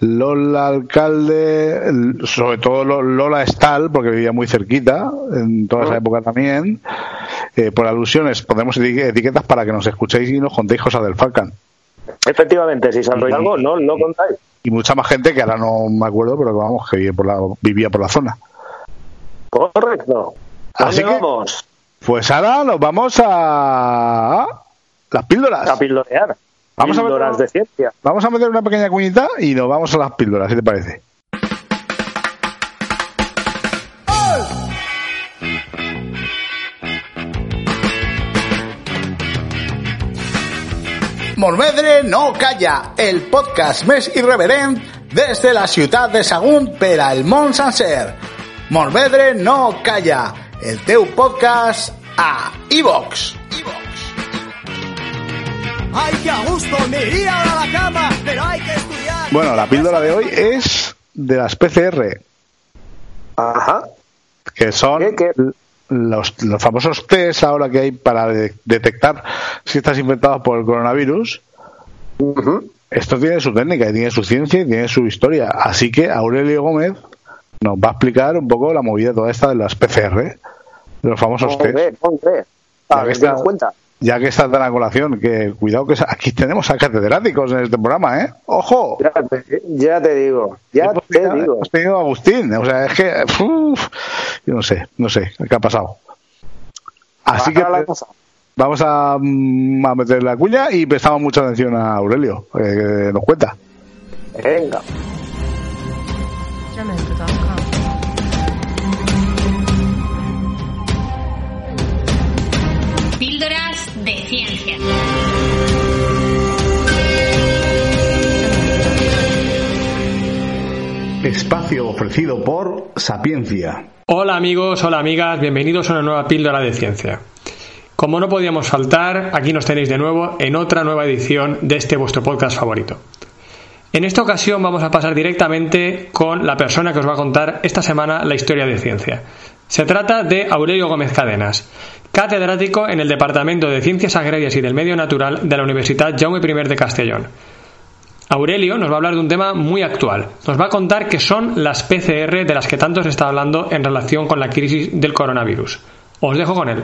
Lola Alcalde, sobre todo Lola Estal, porque vivía muy cerquita en toda esa época también. Eh, por alusiones, ponemos etiquetas para que nos escuchéis y nos contéis cosas del Falcon. Efectivamente, si sabéis algo, no, no contáis. Y mucha más gente que ahora no me acuerdo, pero vamos, que vivía por la, vivía por la zona. Correcto. Así que, vamos? Pues ahora nos vamos a las píldoras. A pildorear. Vamos píldoras a meter, de ciencia. Vamos a meter una pequeña cuñita y nos vamos a las píldoras, ¿qué te parece? Morvedre no calla, el podcast més irreverent desde la ciudad de Sagunt per al món sencer. Morvedre no calla, el teu podcast a iVox. Ay, qué a gusto, me iría a la cama, pero hay que estudiar. Bueno, la píldora de hoy es de las PCR. Ajá. Que son Los, los, famosos test ahora que hay para detectar si estás infectado por el coronavirus. Esto tiene su técnica, tiene su ciencia y tiene su historia. Así que Aurelio Gómez nos va a explicar un poco la movida toda esta de las PCR, de los famosos test. A ver, cuenta ya que está tan a colación, que cuidado que aquí tenemos a catedráticos en este programa, ¿eh? ¡Ojo! Ya te, digo, ya te digo. Hemos tenido a Agustín, o sea, es que, yo no sé, no sé qué ha pasado. Así que vamos a, mm, a, meter la cuña y prestamos mucha atención a Aurelio, que nos cuenta. Venga. de Espacio ofrecido por Sapiencia. Hola amigos, hola amigas, bienvenidos a una nueva píldora de ciencia. Como no podíamos faltar, aquí nos tenéis de nuevo en otra nueva edición de este vuestro podcast favorito. En esta ocasión vamos a pasar directamente con la persona que os va a contar esta semana la historia de ciencia. Se trata de Aurelio Gómez Cadenas, catedrático en el Departamento de Ciencias Agrarias y del Medio Natural de la Universidad Jaume I de Castellón. Aurelio nos va a hablar de un tema muy actual. Nos va a contar qué son las PCR de las que tanto se está hablando en relación con la crisis del coronavirus. Os dejo con él.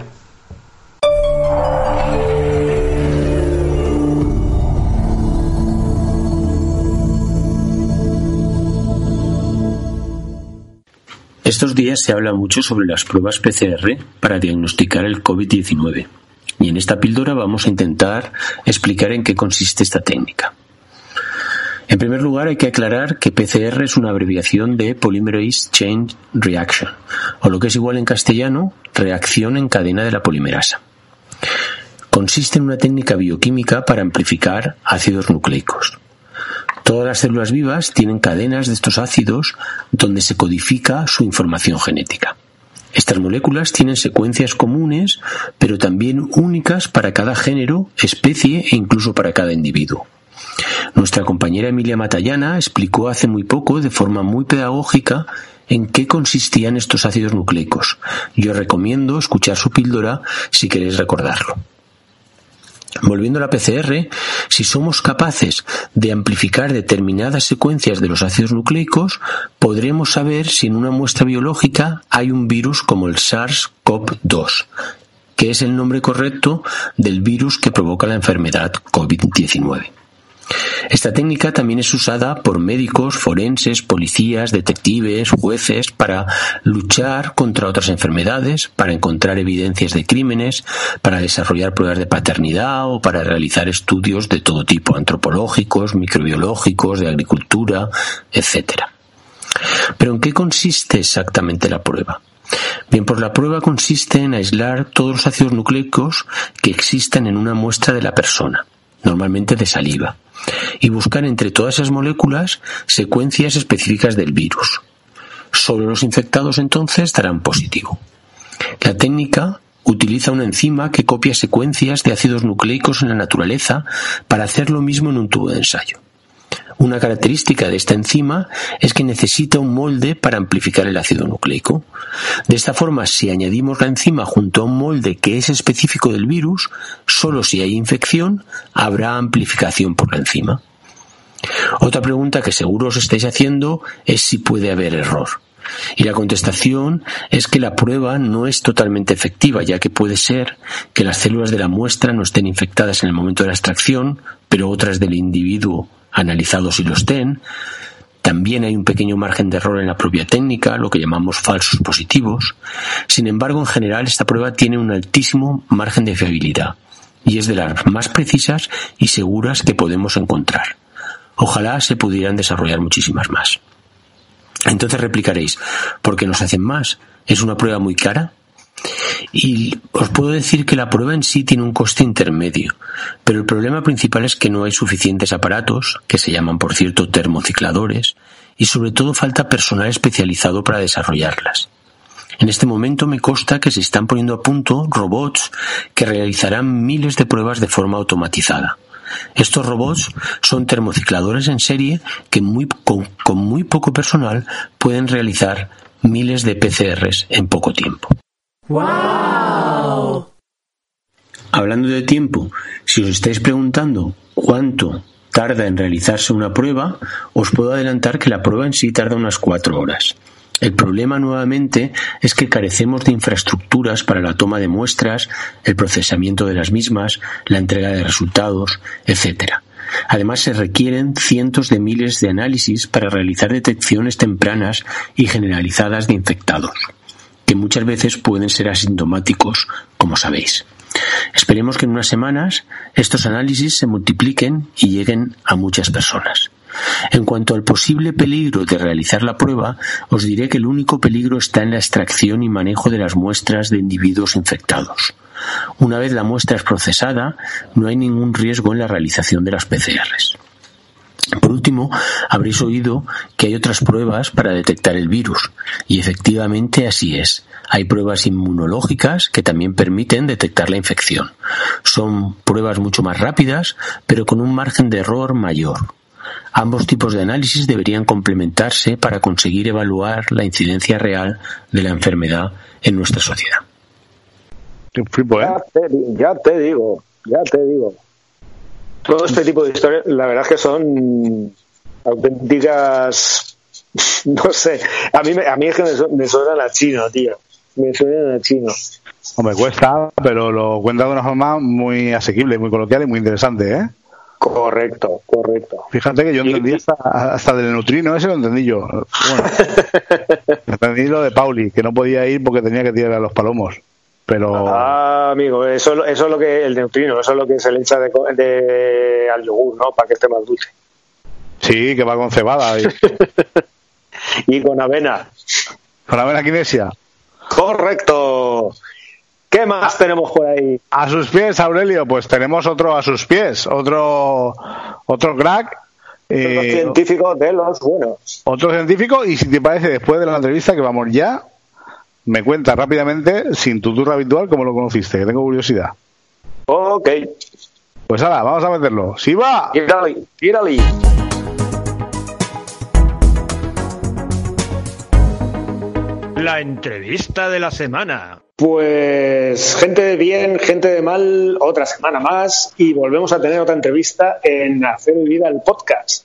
Estos días se habla mucho sobre las pruebas PCR para diagnosticar el COVID-19 y en esta píldora vamos a intentar explicar en qué consiste esta técnica. En primer lugar, hay que aclarar que PCR es una abreviación de Polymerase Chain Reaction, o lo que es igual en castellano, reacción en cadena de la polimerasa. Consiste en una técnica bioquímica para amplificar ácidos nucleicos. Todas las células vivas tienen cadenas de estos ácidos donde se codifica su información genética. Estas moléculas tienen secuencias comunes, pero también únicas para cada género, especie e incluso para cada individuo. Nuestra compañera Emilia Matallana explicó hace muy poco, de forma muy pedagógica, en qué consistían estos ácidos nucleicos. Yo recomiendo escuchar su píldora si queréis recordarlo. Volviendo a la PCR, si somos capaces de amplificar determinadas secuencias de los ácidos nucleicos, podremos saber si en una muestra biológica hay un virus como el SARS-CoV-2, que es el nombre correcto del virus que provoca la enfermedad COVID-19. Esta técnica también es usada por médicos, forenses, policías, detectives, jueces para luchar contra otras enfermedades, para encontrar evidencias de crímenes, para desarrollar pruebas de paternidad o para realizar estudios de todo tipo, antropológicos, microbiológicos, de agricultura, etc. Pero ¿en qué consiste exactamente la prueba? Bien, pues la prueba consiste en aislar todos los ácidos nucleicos que existan en una muestra de la persona, normalmente de saliva y buscar entre todas esas moléculas secuencias específicas del virus. Solo los infectados entonces darán positivo. La técnica utiliza una enzima que copia secuencias de ácidos nucleicos en la naturaleza para hacer lo mismo en un tubo de ensayo. Una característica de esta enzima es que necesita un molde para amplificar el ácido nucleico. De esta forma, si añadimos la enzima junto a un molde que es específico del virus, solo si hay infección habrá amplificación por la enzima. Otra pregunta que seguro os estáis haciendo es si puede haber error. Y la contestación es que la prueba no es totalmente efectiva, ya que puede ser que las células de la muestra no estén infectadas en el momento de la extracción, pero otras del individuo analizado sí lo estén. También hay un pequeño margen de error en la propia técnica, lo que llamamos falsos positivos. Sin embargo, en general, esta prueba tiene un altísimo margen de fiabilidad y es de las más precisas y seguras que podemos encontrar. Ojalá se pudieran desarrollar muchísimas más. Entonces replicaréis, ¿por qué nos hacen más? ¿Es una prueba muy cara? Y os puedo decir que la prueba en sí tiene un coste intermedio, pero el problema principal es que no hay suficientes aparatos, que se llaman por cierto termocicladores, y sobre todo falta personal especializado para desarrollarlas. En este momento me consta que se están poniendo a punto robots que realizarán miles de pruebas de forma automatizada. Estos robots son termocicladores en serie que con, con muy poco personal pueden realizar miles de PCRs en poco tiempo. ¡Wow! Hablando de tiempo, si os estáis preguntando cuánto tarda en realizarse una prueba, os puedo adelantar que la prueba en sí tarda unas cuatro horas. El problema nuevamente es que carecemos de infraestructuras para la toma de muestras, el procesamiento de las mismas, la entrega de resultados, etc. Además, se requieren cientos de miles de análisis para realizar detecciones tempranas y generalizadas de infectados, que muchas veces pueden ser asintomáticos, como sabéis. Esperemos que en unas semanas estos análisis se multipliquen y lleguen a muchas personas. En cuanto al posible peligro de realizar la prueba, os diré que el único peligro está en la extracción y manejo de las muestras de individuos infectados. Una vez la muestra es procesada, no hay ningún riesgo en la realización de las PCRs. Por último, habréis oído que hay otras pruebas para detectar el virus, y efectivamente así es. Hay pruebas inmunológicas que también permiten detectar la infección. Son pruebas mucho más rápidas, pero con un margen de error mayor. Ambos tipos de análisis deberían complementarse para conseguir evaluar la incidencia real de la enfermedad en nuestra sociedad. ¿eh? Ya te, ya te digo, ya te digo. Todo este tipo de historias, la verdad es que son auténticas, no sé, a mí, a mí es que me, su- me suenan a chino, tío. Me suenan a chino. O me cuesta, pero lo cuenta de una forma muy asequible, muy coloquial y muy interesante, ¿eh? Correcto, correcto. Fíjate que yo entendí hasta, hasta del neutrino, ese lo entendí yo. Bueno, entendí lo de Pauli, que no podía ir porque tenía que tirar a los palomos. Pero Ah, amigo, eso, eso es lo que el neutrino, eso es lo que se le echa de, de- al yogur, ¿no? Para que esté más dulce. sí, que va con cebada. Y, Y con avena. con la vena kinesia. Correcto. ¿Qué más tenemos por ahí? A sus pies, Aurelio, pues tenemos otro a sus pies, otro, otro crack. Los eh, científicos de los buenos. otro científico y si te parece después de la entrevista que vamos ya me cuenta rápidamente sin tu tour habitual cómo lo conociste que tengo curiosidad Ok. pues ahora vamos a meterlo si va Tírale, tírale. La entrevista de la semana. Pues gente de bien, gente de mal, otra semana más y volvemos a tener otra entrevista en Hacer Vida el podcast.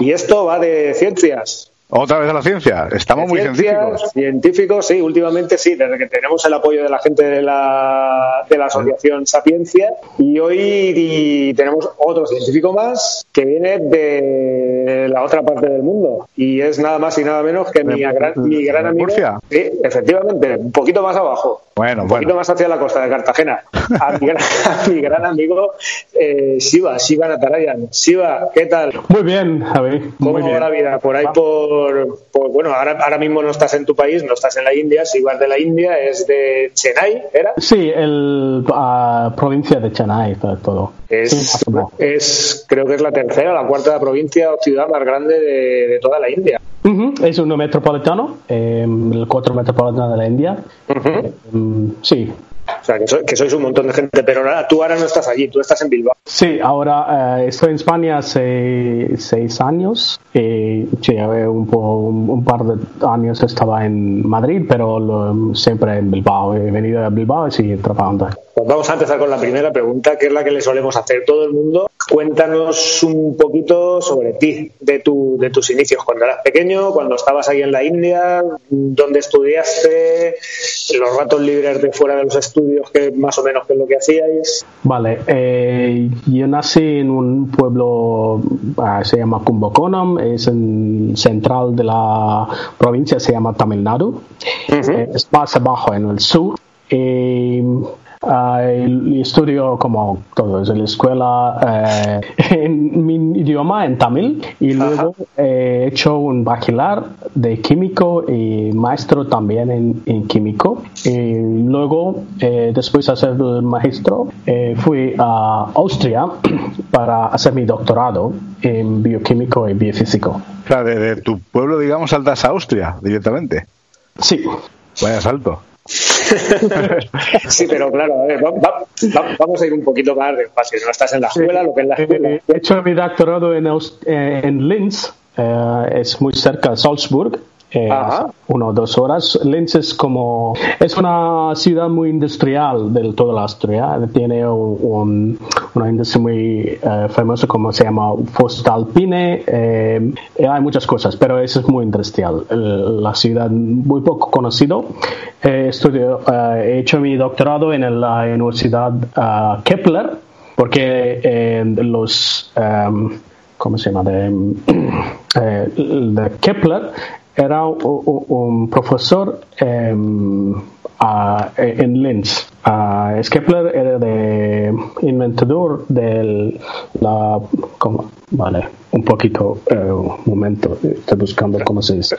Y esto va de ciencias. Otra vez a la ciencia estamos muy científicos Científicos, sí, últimamente sí, desde que tenemos el apoyo de la gente de la, de la asociación Sapiencia. Y hoy y tenemos otro científico más que viene de la otra parte del mundo. Y es nada más y nada menos que mi, ¿De- gran, mi gran amigo. Murcia? Sí, efectivamente, un poquito más abajo. bueno Un poquito bueno más hacia la costa de Cartagena. A mi gran, a mi gran amigo eh, Shiva, Shiva Natarayan. Shiva, ¿qué tal? Muy bien, Javi. ¿Cómo Muy va la vida? Por ahí, por, por- bueno, ahora, ahora mismo no estás en tu país, no estás en la India, Shiva es de la India, es de Chennai, ¿era? Sí, el ah, provincia de Chennai, todo. Sí, Es, es, creo que es la tercera, la cuarta provincia o ciudad más grande de, de toda la India. Es uno metropolitano, eh, el cuatro metropolitano de la India. Mm, sí, O sea, que, so- que sois un montón de gente, pero ahora- tú ahora no estás allí, tú estás en Bilbao. sí, ahora eh, estoy en España hace seis años. Eh, sí, un, un, un par de años estaba en Madrid, pero lo- siempre en Bilbao. He venido a Bilbao y sigo trabajando. Pues vamos a empezar con la primera pregunta, que es la que le solemos hacer todo el mundo. Cuéntanos un poquito sobre ti, de, tu, de tus inicios, cuando eras pequeño, cuando estabas ahí en la India, dónde estudiaste, los ratos libres de fuera de los estudios, que más o menos qué es lo que hacíais. Vale, eh, yo nací en un pueblo, ah, se llama Kumbakonam, es en central de la provincia, se llama Tamil Nadu, eh, es más abajo en el sur. Uh, estudio como todos en la escuela eh, en mi idioma, en tamil, y luego he hecho un bachiller de químico y maestro también en, químico. Y luego, eh, después de hacer el maestro, eh, fui a Austria para hacer mi doctorado en bioquímico y biofísico. O sea, de, tu pueblo, digamos, saltas a Austria directamente. Sí. Vaya salto. sí, pero claro, a ver, vamos a ir un poquito más despacio. No estás en la escuela, lo que es la escuela. He hecho mi doctorado en, eh, en Linz, eh, es muy cerca de Salzburg, eh, una o dos horas. Linz es como es una ciudad muy industrial del todo la Austria. Tiene un, una industria muy eh, famosa como se llama Fostalpine. Eh, hay muchas cosas, pero eso es muy industrial. la ciudad muy poco conocido. estudio, he hecho mi doctorado en la Universidad Kepler porque los ¿cómo se llama? De, de Kepler era un, profesor em, en Linz. Uh, Kepler era de inventador del la vale un poquito eh, un momento estoy buscando cómo se dice.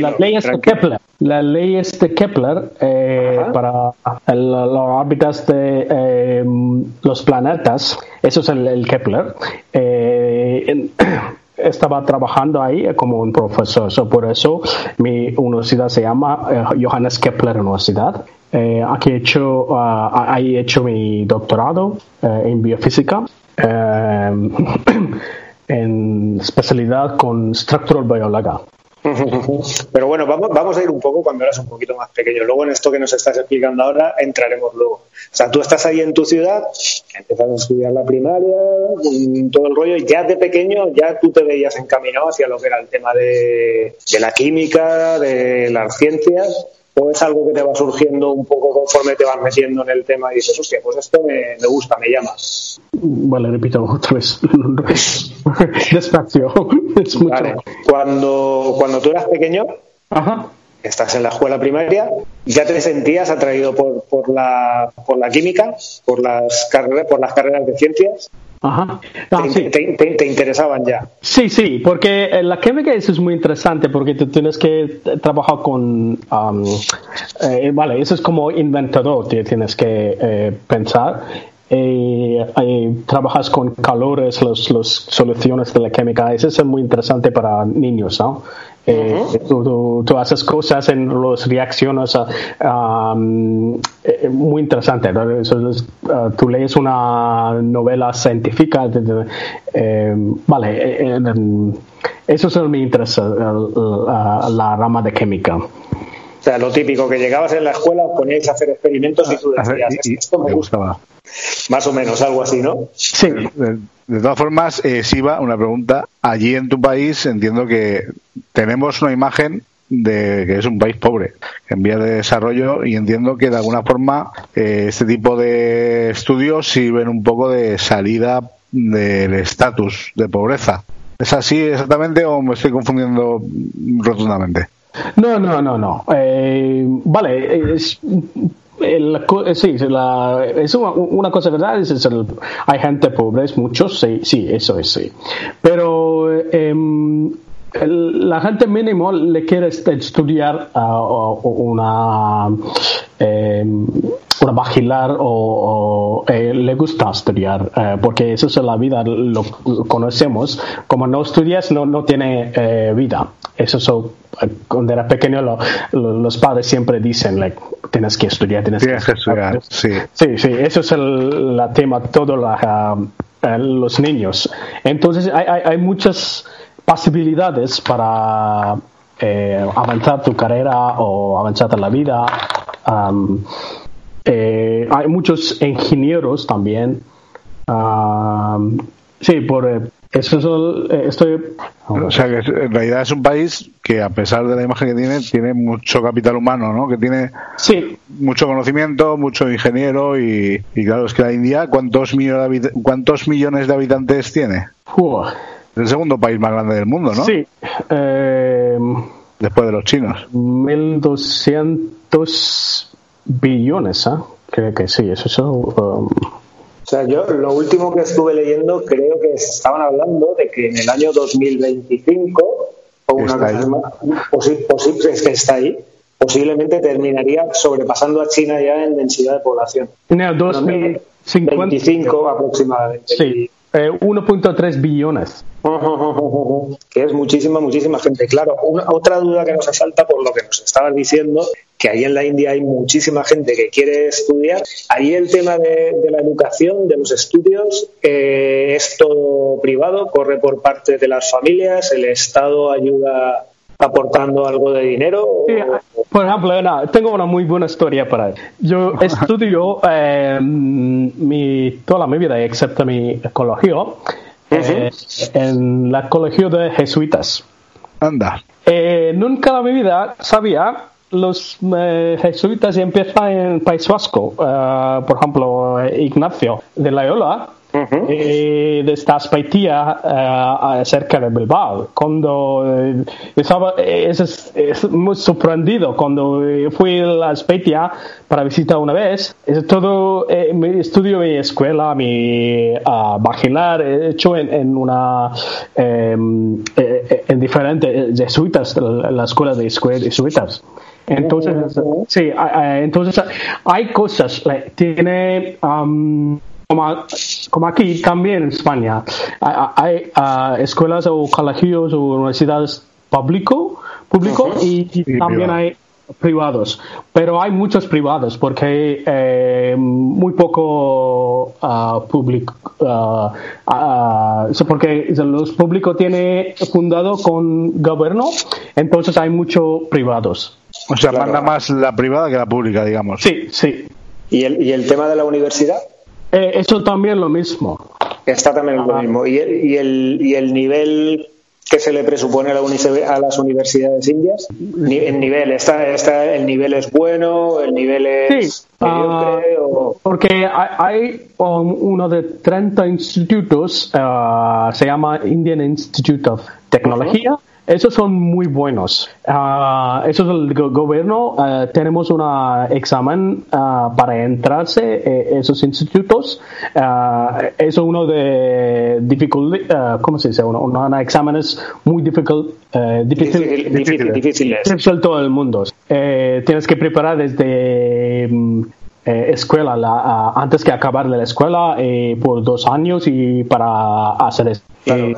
La ley es de Kepler la ley es de Kepler eh, para las órbitas de em, los planetas eso es el, Kepler eh, estaba trabajando ahí como un profesor. por eso mi universidad se llama eh, Johannes Kepler Universidad. Eh, aquí he hecho, uh, ahí he hecho mi doctorado eh, en biofísica. en especialidad con Structural Biology. Pero bueno, vamos, vamos a ir un poco cuando eras un poquito más pequeño. Luego en esto que nos estás explicando ahora entraremos luego. O sea, tú estás ahí en tu ciudad, empiezas a estudiar la primaria, todo el rollo, y ya de pequeño ya tú te veías encaminado hacia lo que era el tema de, de la química, de las ciencias o es algo que te va surgiendo un poco conforme te vas metiendo en el tema y dices, hostia, pues esto me, gusta, me llama. Vale, repito otra vez. Despacio. Vale. Cuando, cuando tú eras pequeño, estás en la escuela primaria, ¿ya te sentías atraído por, por, la, por la química, por las, carreras, por las carreras de ciencias? Ajá. te, interesaban ya. Sí, sí, porque eh, la química eso es muy interesante porque tú tienes que trabajar con, eh, vale, eso es como inventador, tienes que eh, pensar y, trabajas con calores, las soluciones de la química, eso es muy interesante para niños, ¿no? Eh, tú, haces cosas en las reacciones uh, muy interesante. Uh, tú lees una novela científica, eh, vale, eso es me interesa, la rama de química. O sea, lo típico, que llegabas en la escuela, poníais a hacer experimentos y tú decías, esto me gustaba. Más o menos, algo así, ¿no? Sí. De, todas formas, eh, Siva, una pregunta. Allí en tu país entiendo que tenemos una imagen de que es un país pobre, en vía de desarrollo, y entiendo que de alguna forma eh, este tipo de estudios sirven un poco de salida del estatus de pobreza. ¿Es así exactamente o me estoy confundiendo rotundamente? No, no, no, no. Eh, vale, es, sí, la, es una, cosa verdad, es, hay gente pobre, es muchos, sí, sí, eso es, sí. Pero em, la gente mínimo le quiere estudiar uh, una eh, una o, eh, le gusta estudiar eh, porque eso es la vida lo, conocemos como no estudias no, no tiene eh, vida eso es cuando era pequeño los padres siempre dicen like, tienes que estudiar tienes, que estudiar sí. sí sí eso es el tema todo la, los niños entonces hay, hay, hay muchas posibilidades para eh, avanzar tu carrera o avanzar en la vida. Eh, hay muchos ingenieros también. Sí, por eh, eso es eh, estoy. O sea, que en realidad es un país que, a pesar de la imagen que tiene, tiene mucho capital humano, ¿no? Que tiene sí. mucho conocimiento, mucho ingeniero y, y claro, es que la India, ¿cuántos millones de, cuántos millones de habitantes tiene? Uf. Es el segundo país más grande del mundo, ¿no? Sí. Eh, Después de los chinos. 1.200 billones, ¿ah? Creo que sí, eso es. Um, O sea, yo lo último que estuve leyendo creo que estaban hablando de que en el año 2025 o una cosa más, posi- posi- es que está ahí, posiblemente terminaría sobrepasando a China ya en densidad de población. no, 2050. 25 aproximadamente. Sí, eh, 1.3 billones. que es muchísima, muchísima gente. Claro, una, otra duda que nos asalta por lo que nos estabas diciendo, que ahí en la India hay muchísima gente que quiere estudiar. Ahí el tema de, de la educación, de los estudios, eh, es todo privado, corre por parte de las familias, el Estado ayuda aportando algo de dinero. Sí, por ejemplo, tengo una muy buena historia para Yo estudio eh, mi, toda mi vida, excepto mi colegio, eh, en la colegio de jesuitas. Anda. Eh, nunca en mi vida sabía los eh, jesuitas empiezan en País Vasco. Eh, por ejemplo, Ignacio de Loyola eh, de esta Aspaitia eh, cerca de Bilbao. Cuando eh, estaba eh, es, es- muy sorprendido cuando eh, fui a la Aspaitia para visitar una vez. Es todo eh, mi estudio, mi escuela, mi he hecho en, en una eh, en diferentes jesuitas, la escuela de jesuitas. Entonces, sí, ah, ah, entonces hay cosas, tiene um, como, como aquí también en España, hay, hay, ah, escuelas o colegios o universidades público, público y, y Y también privado. hay privados, pero hay muchos privados porque eh, muy poco ah, público, ah, ah, so porque los públicos tiene fundado con gobierno, entonces hay muchos privados. O sea, manda más la privada que la pública, digamos. Sí, sí. ¿Y el, y el tema de la universidad? Eh, eso también lo mismo. Está también lo mismo. ¿Y el, y, el, ¿Y el nivel que se le presupone a, la a las universidades indias? ¿El nivel está, está, el nivel es bueno? ¿El nivel es Sí, mediocre? ah, o- porque hay, hay, um, uno de 30 institutos, ah, se llama Indian Institute of Tecnología. Esos son muy buenos. Ah, eso es el go- gobierno. ah, tenemos un examen ah, para entrarse a esos institutos. Eso es uno de difícil, ¿cómo se dice? Uno, uno exámenes muy difícil, eh, difícil, Difícil- difícil- difíciles. difícil todo el mundo. Eh, tienes que preparar desde mm, eh, escuela, la, antes que acabar de la escuela, eh, por dos años y para hacer esto. Claro.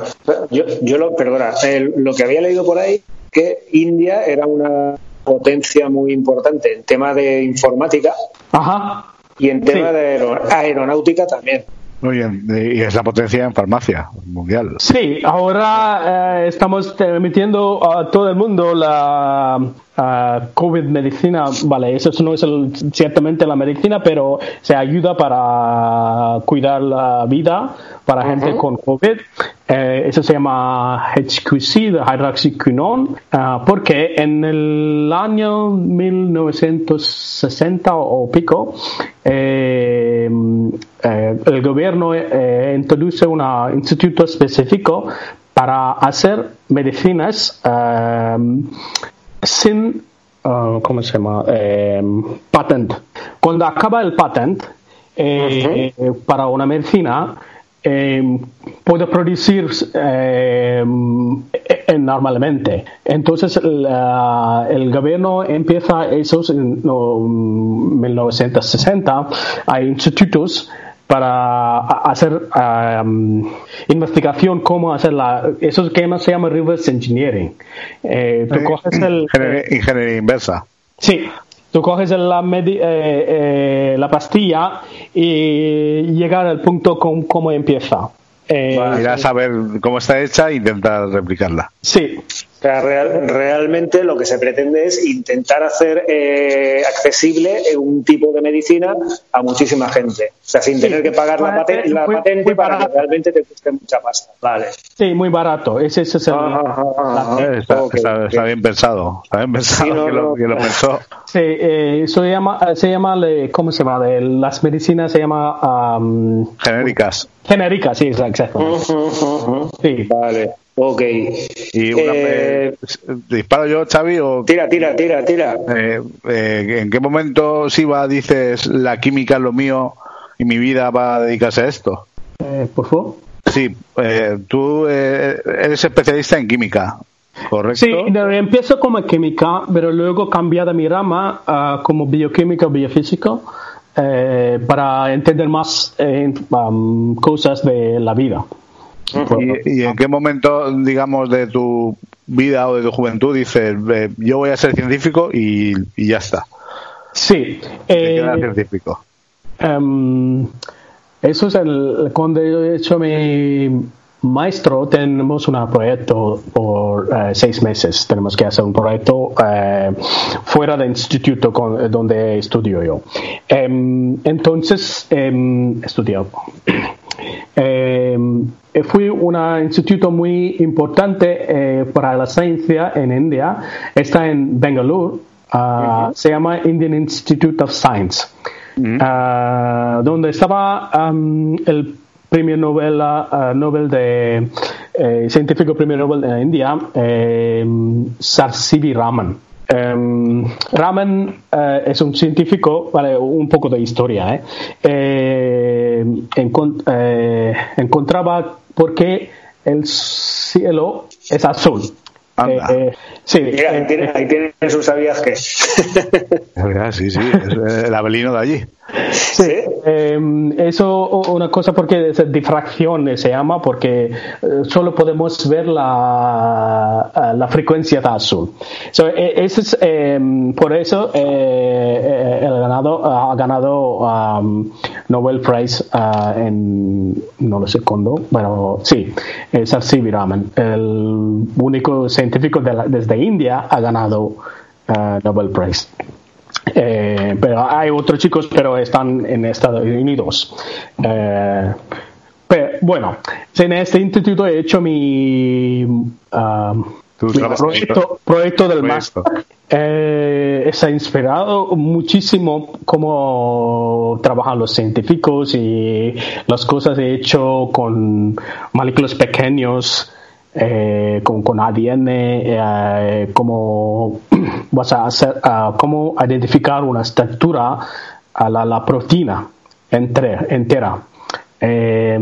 Yo, yo lo, perdona, lo que había leído por ahí, que India era una potencia muy importante en tema de informática Ajá. y en tema Sí. de aero- aeronáutica también. Muy bien. Y es la potencia en farmacia mundial. Sí, ahora eh, estamos transmitiendo a todo el mundo la ah, COVID medicina. Vale, eso no es el- ciertamente la medicina, pero se ayuda para cuidar la vida para gente con COVID. Eh, eso se llama HQC, de hydroxyquinone, ah, porque en el año 1960 o pico, eh, eh, el gobierno introduce un instituto específico para hacer medicinas sin, ah, ¿cómo se llama? Patent. Cuando acaba el patent para una medicina, eh, puede producir eh, eh, normalmente. Entonces la- el gobierno empieza esos en no, 1960. Hay institutos para hacer um, investigación cómo hacer la eso que se llama reverse engineering Eh, tú coges el ingeniería inversa. Sí, tú coges la, medi- eh, eh, la pastilla y llegar al punto con cómo empieza. Eh, Ir a saber cómo está hecha e intentar replicarla. Sí, sea, realmente lo que se pretende es intentar hacer eh, accesible un tipo de medicina a muchísima gente. O sea, sin tener que pagar la, patente para que realmente te cueste mucha pasta. Vale. Sí, muy barato. Ese, es el. está, bien pensado. Está bien pensado que, lo, pensó. Sí, eh, se llama, se llama, ¿cómo se llama? Las medicinas se llama. genéricas. Genéricas, sí, exacto. Sí. Vale. Ok. Y una, eh, ¿Disparo yo, Xavi? O, tira, tira, tira, tira. Eh, eh, ¿En qué momento, Siva, dices la química es lo mío y mi vida va a dedicarse a esto? ¿Por favor? Sí, tú eres especialista en química, ¿correcto? Sí, empiezo como química, pero luego cambiado mi rama como bioquímica o biofísico para entender más um, cosas de la vida. ¿Y, en qué momento, digamos, de tu vida o de tu juventud dices, yo voy a ser científico y, ya está? Sí. Eh, científico? Em, eso es el, cuando he hecho mi maestro, tenemos un proyecto por eh, seis meses. Tenemos que hacer un proyecto eh, fuera del instituto donde estudio yo. Em, entonces, em, estudiado. Eh, fue un instituto muy importante eh, para la ciencia en India. Está en Bangalore. Ah, se llama Indian Institute of Science. Ah, donde estaba el premio Nobel, uh, Nobel de eh, científico premio Nobel de India, eh, C.V. Raman. Um, Raman uh, es un científico, vale, un poco de historia, eh, eh, encont eh, encontraba por qué el cielo es azul. Eh, sí, Mira, ahí, tiene, ahí tienes un sabías que. sí, sí, es el abelino de allí. Sí, eh, eso una cosa porque es difracción se llama porque eh, solo podemos ver la, eh, la frecuencia de azul. So, eso es, em, por eso el ganado, ha ganado um, Nobel Prize en no lo sé cuándo, pero sí, es C.V. Raman, el único científico desde India ha ganado Nobel Prize. Eh, pero hay otros chicos, pero están en Estados Unidos. Eh, pero, bueno, en este instituto he hecho mi, proyecto, proyecto, del máster. Eh, se ha inspirado muchísimo cómo trabajan los científicos y las cosas he hecho con moléculas pequeños eh, con, con, ADN, eh, cómo vas a hacer, uh, cómo identificar una estructura a la, la proteína entre, entera. Eh,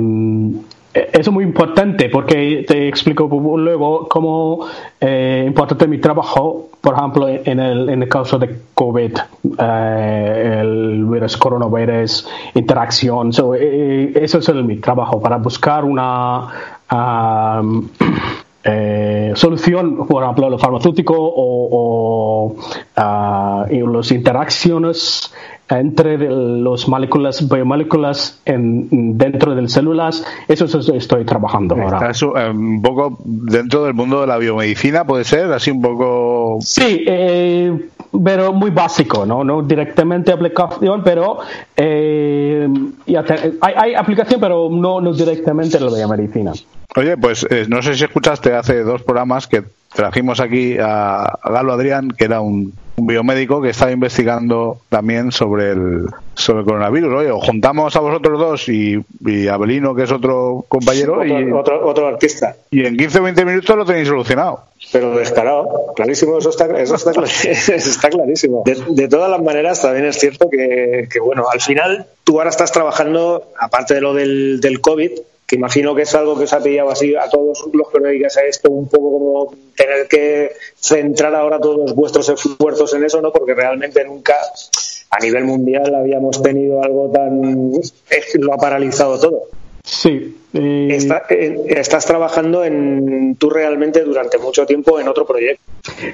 eso es muy importante porque te explico luego cómo eh, importante mi trabajo, por ejemplo, en el, en el caso de COVID, eh, el virus coronavirus, interacción. So, eh, eso es el, mi trabajo para buscar una eh, solución, por ejemplo, lo farmacéutico o, o uh, las interacciones entre las moléculas, biomoléculas en, dentro de las células, eso es, estoy trabajando ahora. Eh, un poco dentro del mundo de la biomedicina, puede ser, así un poco. Sí, eh, pero muy básico, ¿no? No directamente aplicación, pero eh, hay, hay, aplicación, pero no, no directamente en la biomedicina. Oye, pues eh, no sé si escuchaste hace dos programas que trajimos aquí a, Galo Adrián, que era un, biomédico que estaba investigando también sobre el, sobre el coronavirus. Oye, juntamos a vosotros dos y, a Belino, que es otro compañero. Otro, y, otro, artista. Y en 15 o 20 minutos lo tenéis solucionado. Pero descarado, clarísimo, eso está, eso está, está clarísimo. De, todas las maneras, también es cierto que, que, bueno, al final tú ahora estás trabajando, aparte de lo del, del COVID, imagino que es algo que os ha pillado así a todos los que os dedicáis a esto, un poco como tener que centrar ahora todos vuestros esfuerzos en eso, ¿no? Porque realmente nunca a nivel mundial habíamos tenido algo tan... lo ha paralizado todo. Sí. Eh, estás trabajando en tú realmente durante mucho tiempo en otro proyecto.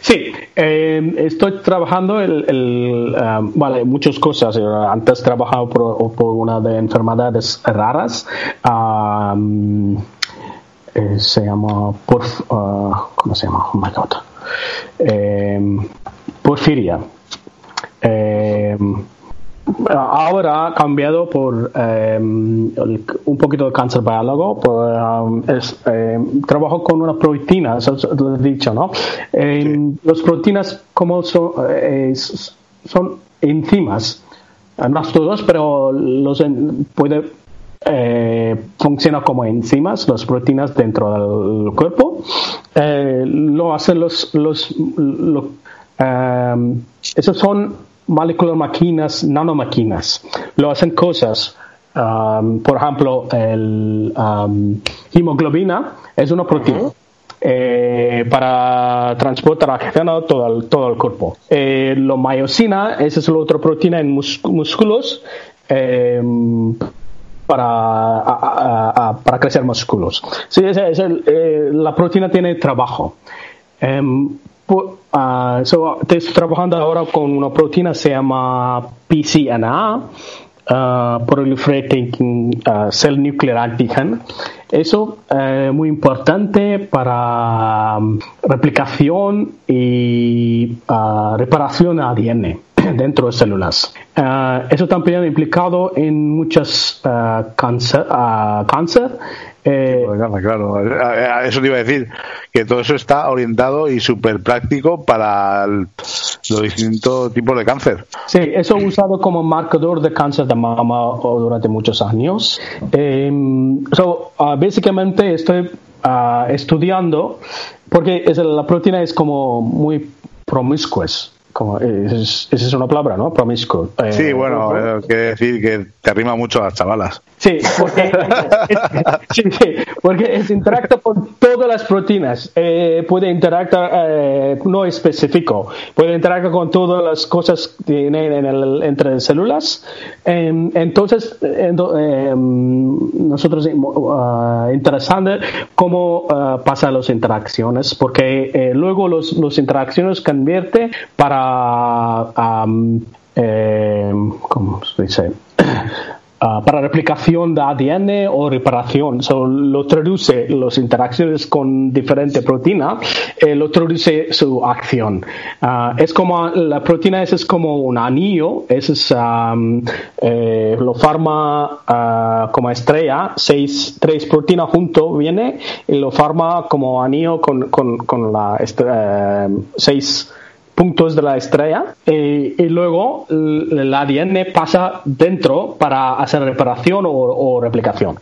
Sí, eh, estoy trabajando el, ah, vale, muchas cosas. Antes he trabajado por, una de enfermedades raras. eh, se llama uh, ¿cómo se llama? Oh my God. Eh, porfiria. Eh, ahora ha cambiado por un poquito de cáncer biólogo. Pues, trabajo con una proteína, eso lo he dicho, ¿no? Las proteínas como son, son enzimas, no todos, pero los puede eh, funciona como enzimas, las proteínas dentro del cuerpo. Eh, lo hacen los, los um, esos son moléculas máquinas, nanomáquinas. Lo hacen cosas. Um, por ejemplo, el um, hemoglobina es una proteína. Eh, para transportar oxígeno todo el, todo el cuerpo. Eh, la miocina, esa es la otra proteína en músculos eh, para, para crecer músculos. Sí, es, eh, la proteína tiene trabajo. Um, estoy trabajando ahora con una proteína que se llama PCNA, uh, Proliferating uh, Cell Nuclear Antigen. Eso es muy importante para um, replicación y reparación de ADN dentro de células. Uh, eso también ha implicado en muchos uh, cáncer. Uh, cáncer eh, claro, eso te iba a decir, que todo eso está orientado y súper práctico para los distintos tipos de cáncer. Sí, eso he usado como marcador de cáncer de mama durante muchos años. Um, so, básicamente estoy estudiando, porque es, la proteína es como muy promiscua como esa es una palabra, ¿no? Promiscuo. Eh, sí, bueno, quiere decir que te arrima mucho a las chavalas. Sí, porque, es, porque es interacta con todas las proteínas. Eh, puede interactuar, eh, no específico, puede interactuar con todas las cosas que tienen en el, entre células. Entonces, em, nosotros uh, interesante cómo uh, pasan las interacciones, porque luego los, los interacciones convierte para eh, ¿cómo se dice? Ah, para replicación de ADN o reparación. lo traduce las interacciones con diferente proteína, eh, lo traduce su acción. Ah, es como la proteína es, como un anillo, es eh, lo forma ah, como estrella, seis, tres proteínas junto viene y lo forma como anillo con, con, con la seis puntos de la estrella eh, y luego el ADN pasa dentro para hacer reparación o, replicación.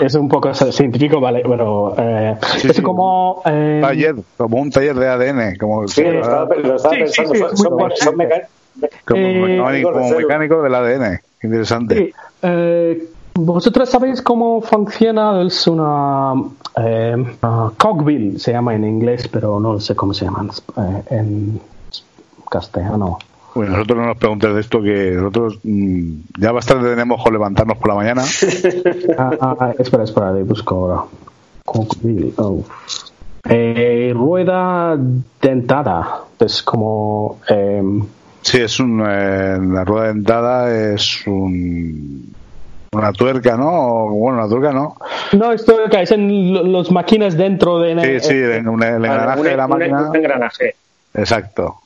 Es un poco científico, vale, pero eh, es como eh, taller, como un taller de ADN, como sí, lo pensando, son, mecánico, como mecánico del ADN, interesante. ¿Vosotros sabéis cómo funciona? Es una eh, cogwheel, se llama en inglés, pero no sé cómo se llama en castellano. Bueno, nosotros no nos preguntes de esto, que nosotros mm, ya bastante tenemos con levantarnos por la mañana. ah, ah, ah espera, espera, busco ahora. Oh. Eh, rueda dentada, es como... Eh, sí, es un... Eh, la rueda dentada es un... Una tuerca, ¿no? Bueno, una tuerca, ¿no? No, es tuerca, es en los máquinas dentro de... Sí, sí, en el engranaje de la máquina. Un engranaje. Exacto.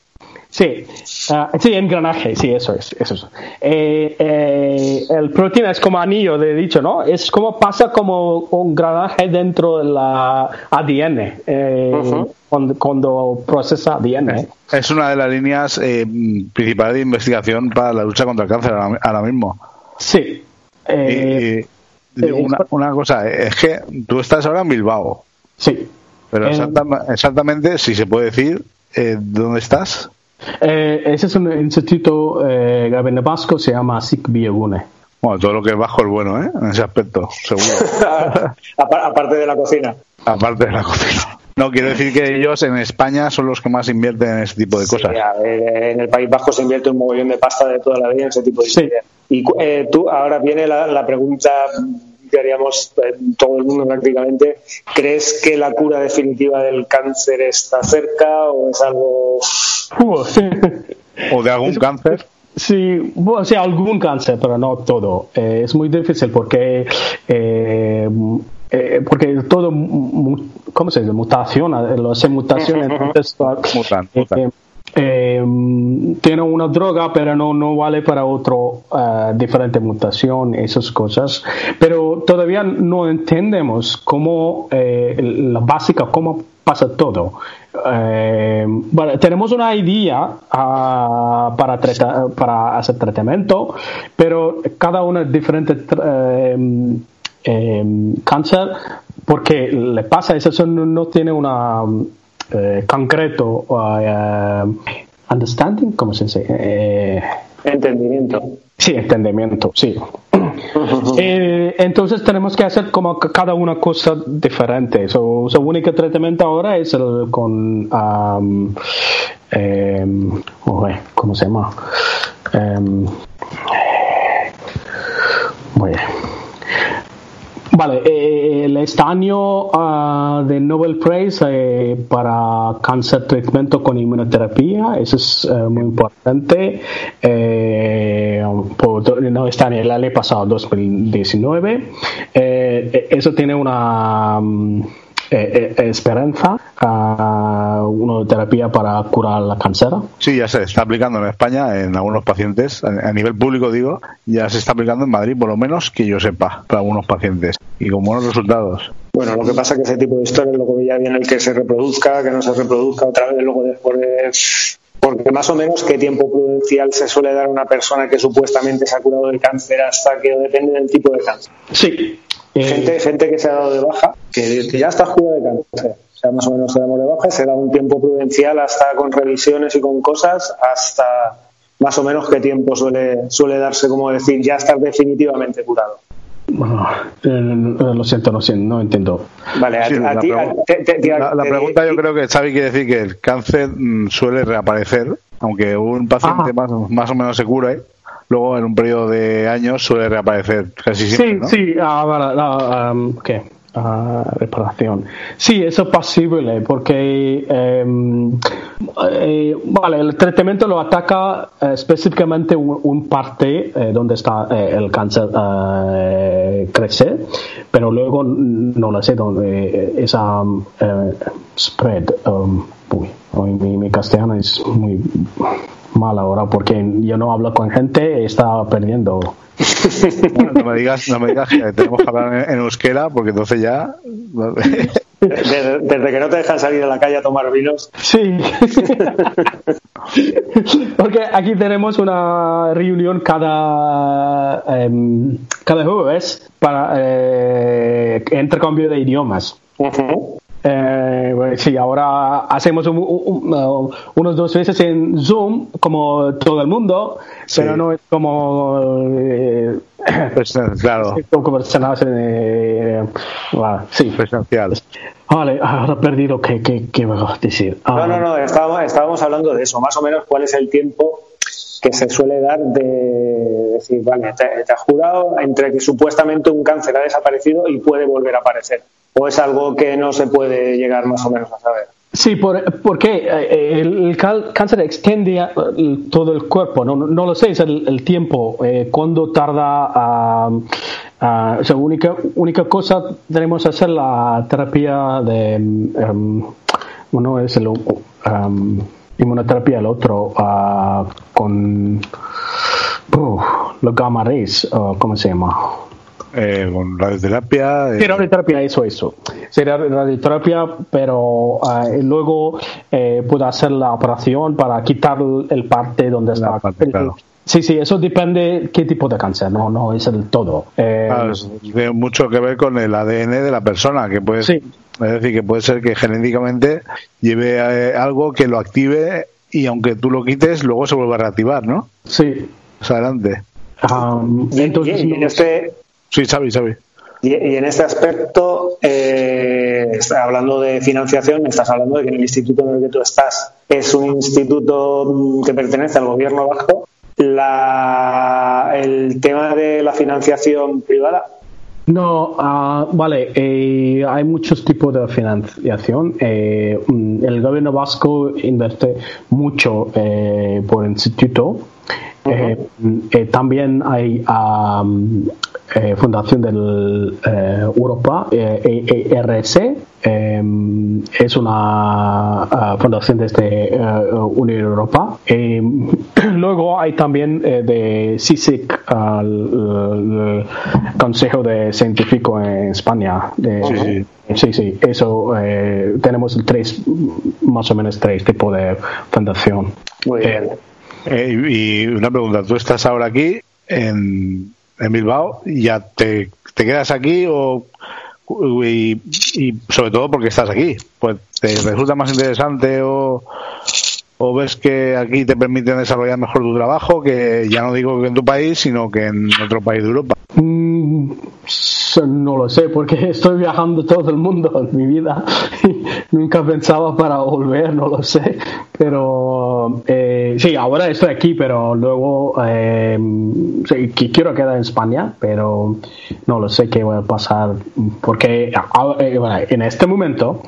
Sí, uh, sí, engranaje, sí, eso es. Eso es. Eh, eh, el proteína es como anillo, de dicho, ¿no? Es como pasa como un engranaje dentro de la ADN eh, cuando, procesa ADN. Es una de las líneas principales de investigación para la lucha contra el cáncer ahora, mismo. Sí. una, una, cosa, es que tú estás ahora en Bilbao. Sí. Pero exactamente, si se puede decir, ¿dónde estás? Eh, ese es un instituto eh, Vasco, se llama SIC Biegune. Bueno, todo lo que es bajo es bueno, ¿eh? En ese aspecto, seguro. Aparte de la cocina. Aparte de la cocina. No, quiero decir que ellos en España son los que más invierten en ese tipo de cosas. en el País Bajo se invierte un mogollón de pasta de toda la vida en ese tipo de sí. Y eh, tú, ahora viene la, la pregunta que haríamos eh, todo el mundo prácticamente. ¿Crees que la cura definitiva del cáncer está cerca o es algo... o de algún cáncer? Sí, bueno, sí, algún cáncer, pero no todo. Eh, es muy difícil porque eh, eh, porque todo, ¿cómo se dice? Mutación, lo hace mutación, entonces mutan, mutan. Eh, tiene una droga, pero no, no vale para otro uh, diferente mutación, esas cosas. Pero todavía no entendemos cómo, eh, la básica, cómo pasa todo. Eh, bueno, tenemos una idea uh, para, tratar, para hacer tratamiento, pero cada uno es diferente cáncer porque le pasa eso no, no tiene una eh, concreto, uh, understanding, ¿cómo se dice? Eh, entendimiento. Sí, entendimiento, sí. eh, entonces tenemos que hacer como cada una cosa diferente. Su so, único tratamiento ahora es el con, um, eh, ¿cómo se llama? Um, muy bien. Vale, eh, el estaño uh, de Nobel Prize eh, para cáncer tratamiento con inmunoterapia, eso es uh, muy importante. Eh, por, no está en el año pasado, 2019. Eh, eso tiene una. Um, eh, eh, esperanza a una terapia para curar la cáncer? Sí, ya se está aplicando en España en algunos pacientes, a nivel público digo, ya se está aplicando en Madrid, por lo menos que yo sepa, para algunos pacientes y con buenos resultados. Bueno, lo que pasa es que ese tipo de historias luego ya viene el que se reproduzca, que no se reproduzca otra vez, luego después de porque más o menos qué tiempo prudencial se suele dar a una persona que supuestamente se ha curado del cáncer hasta que depende del tipo de cáncer. Sí, Gente, gente que se ha dado de baja, que, que ya está curado de cáncer. O sea, más o menos se damos de baja, se da un tiempo prudencial hasta con revisiones y con cosas, hasta más o menos qué tiempo suele, suele darse, como decir, ya estar definitivamente curado. Bueno, eh, lo siento, no, no entiendo. Vale, a, Sí, a la, ti, te- te- la- pregunta yo creo que Xavi quiere decir que el cáncer mm, suele reaparecer, aunque un paciente más, más o menos se cure, luego en un periodo de años suele reaparecer casi Sí, siempre, ¿no? sí, ah, vale, ah, um, ¿qué? Ah, reparación. Sí, eso es posible porque em, eh, vale, el tratamiento lo ataca eh, específicamente un, un parte eh, donde está el cáncer crece, pero luego no lo sé dónde esa um, spread. um, uy, hoy mi, mi castellano es muy mal ahora porque yo no hablo con gente, está perdiendo. Bueno, no me digas, no me digas que tenemos que hablar en, en euskera, porque entonces ya. desde, desde que no te dejan salir a la calle a tomar vinos. Sí. Porque aquí tenemos una reunión cada, em, cada jueves para eh, intercambio de idiomas. Eh, bueno, sí, ahora hacemos un- un- un- unos dos veces en Zoom, como todo el mundo, pero no es como. eh, Pues, claro, como personas, eh, bueno, sí. presencial. Vale, ahora he perdido qué, qué, qué me vas a decir. No, no, no, estábamos, estábamos hablando de eso, más o menos cuál es el tiempo que se suele dar de decir, vale, te, has jurado entre que supuestamente un cáncer ha desaparecido y puede volver a aparecer. O es algo que no se puede llegar más o menos a saber. Sí, por, porque eh, el cáncer extiende todo el cuerpo, no, no lo sé, es el, tiempo, eh, cuándo tarda a... sea, única, única cosa tenemos que hacer la terapia de... em, bueno, es el... em, inmunoterapia, el otro, ah, con... Uh, los gamma rays, ah, ¿cómo se llama? Eh, con radioterapia. eh, Sí, radioterapia, eso, eso. Sería radioterapia, pero eh, luego eh, puede hacer la operación para quitar el, el parte donde está. parte, claro. Sí, sí, eso depende qué tipo de cáncer, no, no es el todo. Eh, claro, tiene mucho que ver con el ADN de la persona, que puede, Sí. Es decir, que puede ser que genéticamente lleve eh, algo que lo active y aunque tú lo quites, luego se vuelve a reactivar, ¿no? sí. Más adelante. Um, Y, entonces, y- y en este, Sí, Xavi, Xavi. y, y en este aspecto, eh, está hablando de financiación, estás hablando de que en el instituto en el que tú estás es un instituto mm, que pertenece al gobierno vasco. La, el tema de la financiación privada, No, ah, vale, eh, hay muchos tipos de financiación. Eh, mm, el gobierno vasco invierte mucho eh, por instituto. Eh, eh, también hay um, fundación del Europa, ERC, es una fundación desde Unión Europa. luego hay también de CISIC, el, Consejo de Científico en España. sí, sí. Sí, eso tenemos tres, más o menos tres tipos de fundación. Muy bien. Eh, y una pregunta, ¿tú estás ahora aquí en, en Bilbao y ya te, te quedas aquí o y, sobre todo porque estás aquí? Pues te resulta más interesante o, o ves que aquí te permiten desarrollar mejor tu trabajo que ya no digo que en tu país sino que en otro país de Europa. No lo sé, porque estoy viajando todo el mundo en mi vida y nunca pensaba para volver, no lo sé. Pero eh, sí, ahora estoy aquí, pero luego eh, quiero quedar en España, pero no lo sé qué va a pasar, porque eh, en este momento,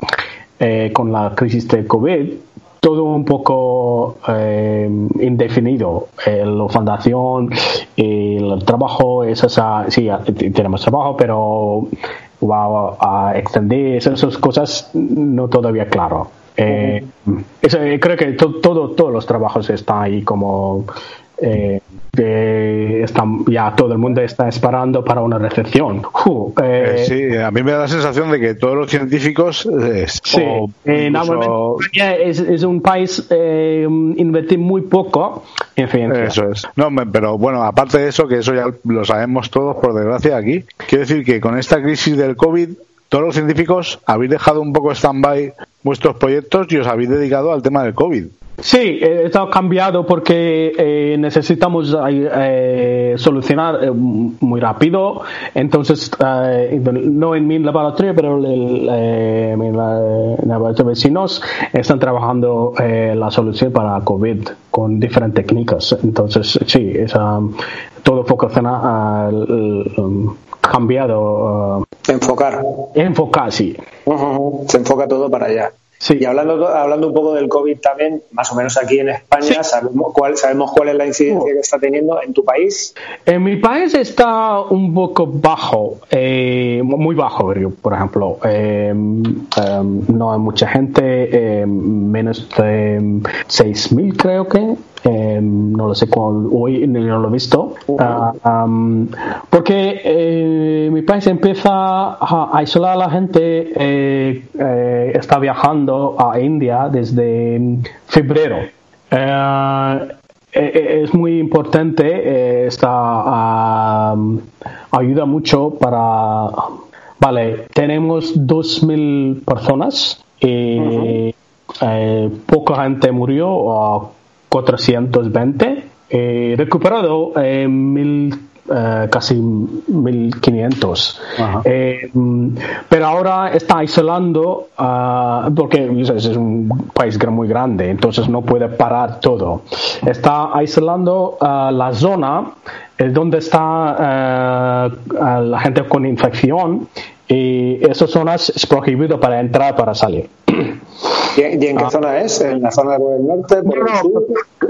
con la crisis de COVID, todo un poco eh, indefinido. Eh, la fundación, el trabajo es esa, sí, tenemos trabajo, pero va a extender esas cosas no todavía claro. Eh, creo que todo, todos los trabajos están ahí como eh, están, ya todo el mundo está esperando para una recepción. Eh, eh, sí, a mí me da la sensación de que todos los científicos. sí, es, un país eh, invertir muy poco en ciencia. Eso es. No, pero bueno, aparte de eso, que eso ya lo sabemos todos, por desgracia, aquí, quiero decir que con esta crisis del COVID todos los científicos habéis dejado un poco stand-by vuestros proyectos y os habéis dedicado al tema del COVID. Sí, está cambiado porque eh, necesitamos eh, solucionar eh, muy rápido. Entonces, no en mi laboratorio, pero en mi laboratorio vecinos están trabajando la solución para COVID con diferentes técnicas. Entonces, sí, es, todo focalizado um, cambiado. enfocar. Enfocar, sí. Se enfoca todo para allá. Sí. Y hablando, hablando un poco del COVID también, más o menos aquí en España, ¿sabemos, cuál, ¿sabemos cuál es la incidencia que está teniendo en tu país? En mi país está un poco bajo, eh, muy bajo, por ejemplo. Eh, em, no hay mucha gente, em, menos de 6.000 creo que. No lo sé cuál, hoy no lo he visto. Ah, porque eh, mi país empieza a aislar a la gente, está viajando a India desde febrero. Eh, eh, es muy importante, eh, esta ayuda mucho para... Vale, tenemos 2.000 personas y poca gente murió, 420. recuperado eh, mil eh, casi 1500. Eh, pero ahora está aislando, ah, porque es un país muy grande, entonces no puede parar todo. Está aislando ah, la zona eh, donde está la gente con infección y esas zonas es prohibido para entrar, para salir. ¿Y en qué ah. zona es? ¿En la zona del norte?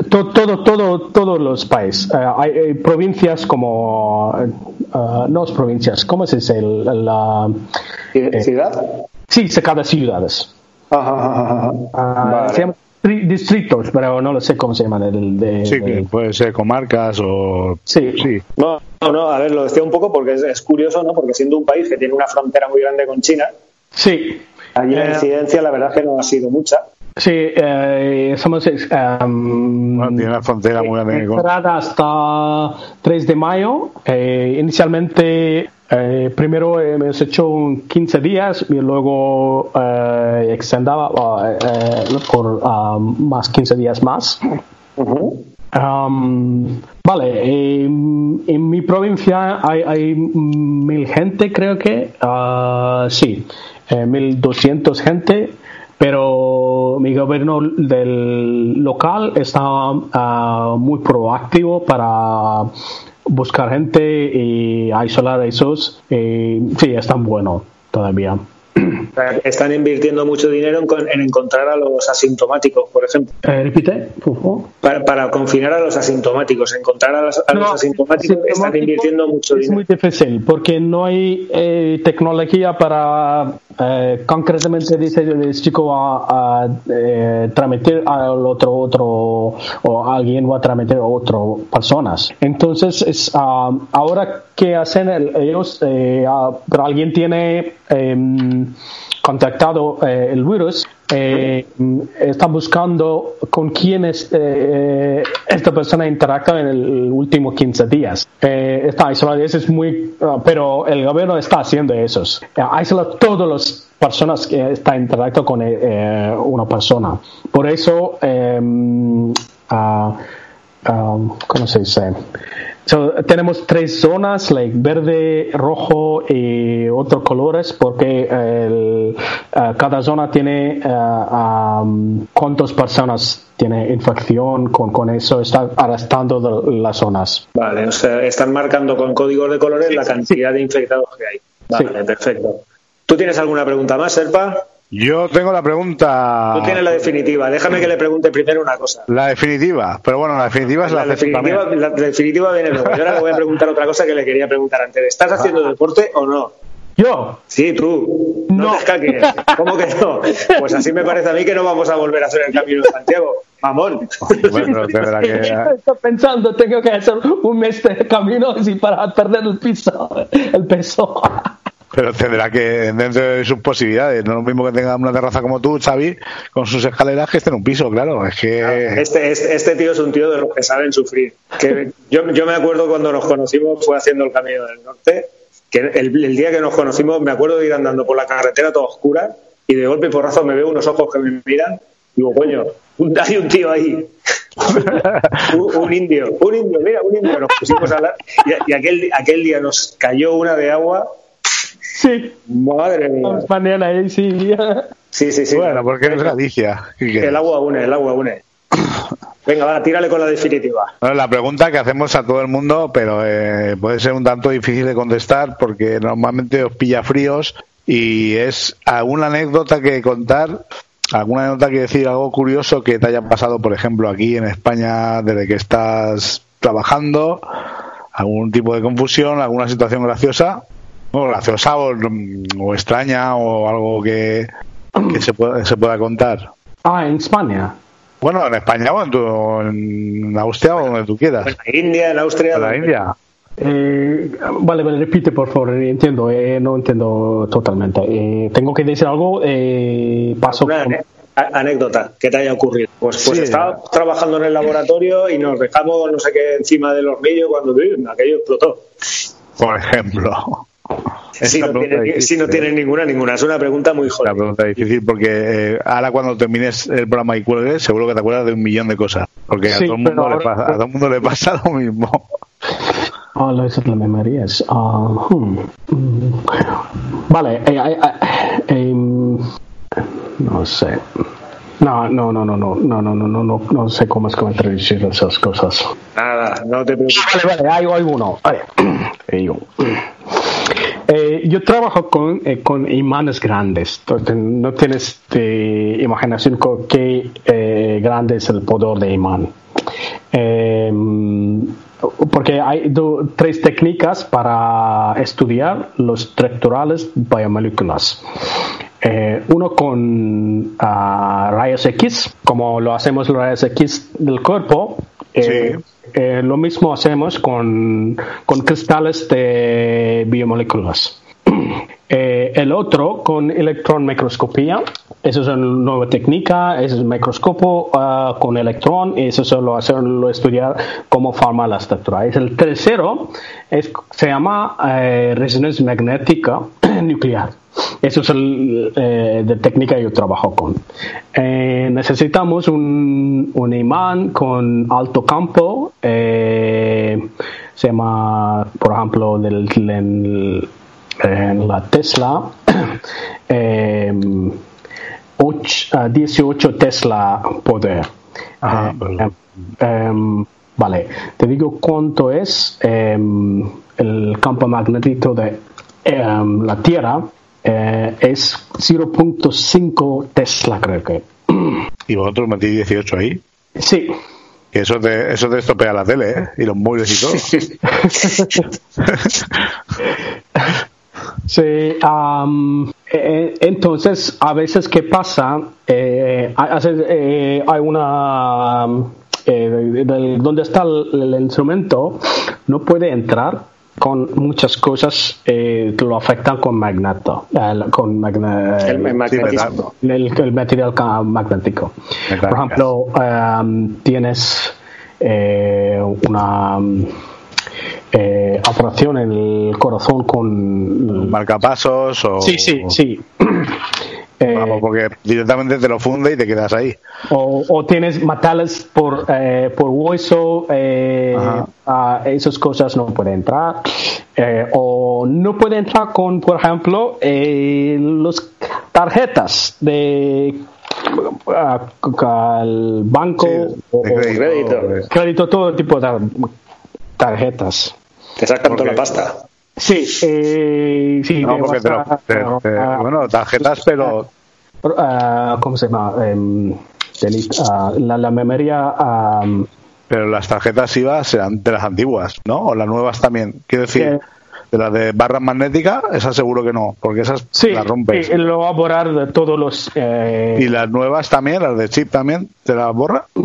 Todo, todo, todo, todos los países. Eh, hay, provincias como. Uh, no es provincias, ¿cómo se dice? La, eh, ¿Ciudad? Sí, cada ciudades. Ajá, ah, Se llaman distritos, pero no lo sé cómo se llaman. El, de, sí, que puede ser comarcas o. Sí. sí. No, no, a ver, lo decía un poco porque es, es curioso, ¿no? Porque siendo un país que tiene una frontera muy grande con China. Sí. Allí la eh, incidencia, la verdad es que no ha sido mucha. Sí, eh, somos. Um, tiene una frontera muy grande. Hasta 3 de mayo. Eh, inicialmente, eh, primero hemos hecho 15 días y luego eh, extendaba por um, más 15 días más. Um, vale, en mi provincia hay, hay mil gente, creo que. Uh, sí. 1.200 eh, gente, pero mi gobierno del local está ah, muy proactivo para buscar gente y aislar a esos. Y, sí, es tan bueno todavía. Están invirtiendo mucho dinero en, encontrar a los asintomáticos, por ejemplo. Eh, repite, favor. Para, confinar a los asintomáticos, encontrar a, los, asintomáticos, están invirtiendo mucho dinero. Es muy difícil porque no hay eh, tecnología para eh, concretamente dice el chico a, a eh, transmitir al otro otro o alguien va a transmitir a otras personas entonces es ah, ahora que hacen ellos eh, ah, pero alguien tiene em, contactado eh, el virus, eh, está buscando con quién eh, esta persona interactúa en el último 15 días. está aislado, eso es muy, ah, pero el gobierno está haciendo eso. aísla todas las personas que están interactuando con una persona. Por eso, em, ah, ah, ¿cómo se dice? tenemos tres zonas, like verde, rojo y otros colores, porque el, uh, cada zona tiene uh, um, cuántas personas tiene infección con, con eso, está arrastrando las zonas. Vale, o sea, están marcando con códigos de colores la cantidad de infectados que hay. Vale, perfecto. ¿Tú tienes alguna pregunta más, Serpa? Yo tengo la pregunta. Tú tienes la definitiva. Déjame que le pregunte primero una cosa. La definitiva. Pero bueno, la definitiva es la, la definitiva. La definitiva viene luego. Yo ahora le voy a preguntar otra cosa que le quería preguntar antes. ¿Estás haciendo ah. deporte o no? ¿Yo? Sí, tú. No, te escaques. ¿Cómo que no? Pues así me parece a mí que no vamos a volver a hacer el camino de Santiago. Mamón. Bueno, que... Estoy pensando, tengo que hacer un mes de camino para perder el piso, el peso. Pero tendrá que, dentro de sus posibilidades, no es lo mismo que tenga una terraza como tú, Xavi, con sus escaleras, que esté en un piso, claro. Es que... Este, este, este, tío es un tío de los que saben sufrir. Que yo, yo me acuerdo cuando nos conocimos, fue haciendo el Camino del Norte, que el, día que nos conocimos, me acuerdo de ir andando por la carretera toda oscura y de golpe y porrazo me veo unos ojos que me miran y digo, coño, hay un tío ahí. un, indio, un indio, mira, un indio. Nos pusimos a hablar y, aquel, aquel día nos cayó una de agua Sí. Madre mía. Mañana ahí sí. Sí, sí, sí. Bueno, porque es Galicia. El agua une, el agua une. Venga, va, tírale con la definitiva. la pregunta que hacemos a todo el mundo, pero eh, puede ser un tanto difícil de contestar porque normalmente os pilla fríos y es alguna anécdota que contar, alguna anécdota que decir, algo curioso que te haya pasado, por ejemplo, aquí en España desde que estás trabajando, algún tipo de confusión, alguna situación graciosa o graciosa o, extraña o algo que, se, pueda, se pueda contar. Ah, en España. Bueno, en España o en, Austria o donde tú quieras. En la India, en Austria. En la India. Eh, vale, vale, repite por favor, entiendo, eh, no entiendo totalmente. Eh, tengo que decir algo, eh, paso. Una anécdota que te haya ocurrido. Pues, pues estaba trabajando en el laboratorio y nos dejamos no sé qué encima del hornillo cuando aquello explotó. Por ejemplo. Si no, tiene, si no, tiene, ninguna, ninguna. Es una pregunta muy jodida. Una pregunta difícil porque eh, ahora cuando termines el programa y cuelgues, seguro que te acuerdas de un millón de cosas. Porque a, todo el mundo le pasa, a todo el mundo le pasa lo mismo. Ah, lo de las memorias. Uh, hmm. Vale, eh, eh, no sé. No, no, no, no, no, no, no, no, no, no, no sé cómo es que traducir esas cosas. Nada, no te preocupes. Vale, vale, hay alguno. Vale. Eh, yo trabajo con, eh, con imanes grandes. no tienes de imaginación con qué eh, grande es el poder de imán. porque hay tres técnicas para estudiar los estructurales biomoléculas. uno con ah, rayos X, como lo hacemos los rayos X del cuerpo. Sí eh, lo mismo hacemos con, con cristales de biomoléculas. Eh, el otro con electron microscopía, eso es una nueva técnica, es el microscopio uh, con electrón, y eso solo hacerlo estudiar cómo forma la estructura. Es el tercero, es, se llama eh, resonancia magnética nuclear. Eso es el eh, de técnica que yo trabajo con. Eh, necesitamos un, un, imán con alto campo. Eh, se llama, por ejemplo, del, en, la Tesla. 18 Tesla poder. Ah, em, vale, te digo cuánto es em, el campo magnético de em, la Tierra eh, es 0.5 Tesla, creo que. Y vosotros metí 18 ahí. Sí. Que eso te, eso te estropea la tele, ¿eh? Y los móviles y todo. Sí, eh, entonces a veces qué pasa, eh, hace- eh, hay una eh, del- donde está el, el instrumento no puede entrar con muchas cosas eh, lo afectan con magneto, eh, con magne- El- material magnético. Por ejemplo, am, tienes eh, una eh, operación en el corazón con Marcapasos o. Sí, sí, sí. Eh, Vamos, porque directamente te lo funde y te quedas ahí. o, o tienes metales por, eh, por hueso, eh, ah, esas cosas no pueden entrar. Eh, o no puede entrar con, por ejemplo, eh, las tarjetas de ah, al banco o- de crédito. Crédito. crédito, todo tipo de tarjetas. Te sacan toda la pasta. Sí, eh, sí. No, porque te lo- basta- te- te- ah, bueno, tarjetas, pero ah, ¿Cómo se llama? Em, ah, la, la memoria. pero las tarjetas IVA serán de las antiguas, ¿no? O las nuevas también. Quiero decir, de las de barras magnéticas, esas seguro que no, porque esas sí, las rompes. y lo va a borrar de todos los. eh, Y las nuevas también, las de chip también, ¿te las borra? mm,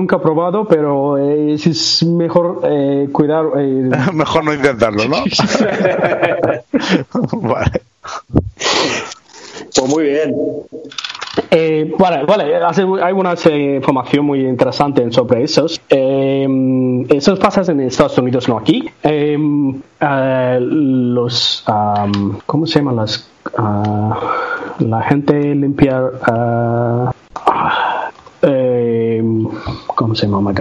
nunca he probado, pero eh, es- mejor eh, cuidar. eh, Mejor no intentarlo, ¿no? vale. Pues muy bien. Eh, vale, vale, hace- hay una eh, información muy interesante sobre esos. Eh, esos pasan en Estados Unidos, no aquí. Eh, eh, los, am, ¿cómo se llaman las? ah, la gente limpiar. ah, ah, eh, ¿Cómo se llama?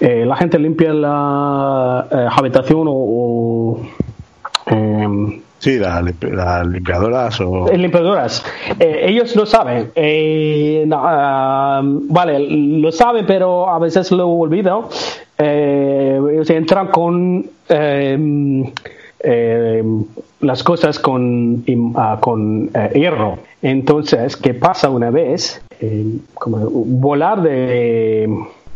Eh, la gente limpia la eh, habitación o, o, em, Sí, las, las limpiadoras o... eh, limpiadoras. Eh, ellos lo saben. Eh, no, vale, lo saben, pero a veces lo olvidan. Eh, ellos entran con eh, eh, las cosas con, ah, con eh, hierro. Entonces, ¿qué pasa una vez? Eh, como volar de...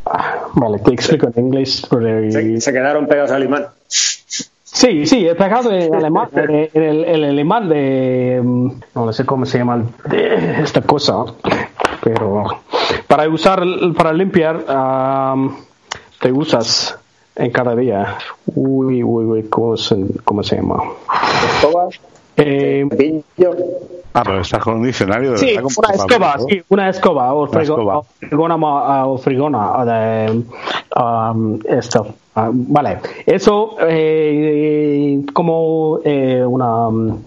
ah, Vale, te explico en inglés. Se, se quedaron pegados al imán. Sí, sí, he pegado en alemán, en el, el alemán de, mm, no sé cómo se llama de esta cosa, pero para usar, para limpiar, am, te usas en cada día. Uy, uy, uy, ¿cómo se, cómo se llama? Eh. Ah, pero estás con un diccionario de Sí, verdad, una escoba, ¿no? sí, una escoba o frigona, ma- o frigona, o de, um, esto. Ah, vale, eso eh, como eh, una um,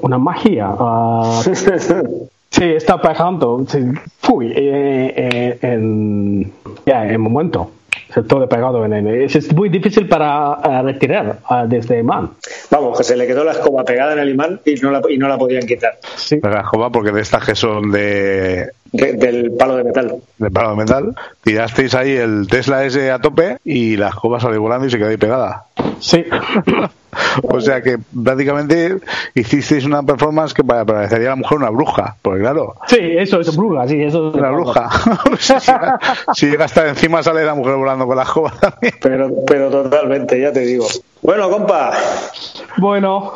una magia. ah, sí, está pegando. Sí, fui eh, eh, en ya en un momento. Se todo pegado en, en- es, es muy difícil para ah, retirar ah, desde el man. Vamos, que se le quedó la escoba pegada en el imán y no la, y no la podían quitar. De la escoba, porque de estas que son de, De- del palo de metal. de palo de metal, tirasteis ahí el Tesla ese a tope y la escoba salió volando y se quedó ahí pegada. Sí. O sea que prácticamente hicisteis una performance que pa- parecería a lo mejor una bruja, porque claro, Sí, eso es bruja, sí, eso es una bruja. si, llega, si llega hasta encima sale la mujer volando con la escoba también. Pero, pero totalmente, ya te digo. Bueno, compa, Bueno,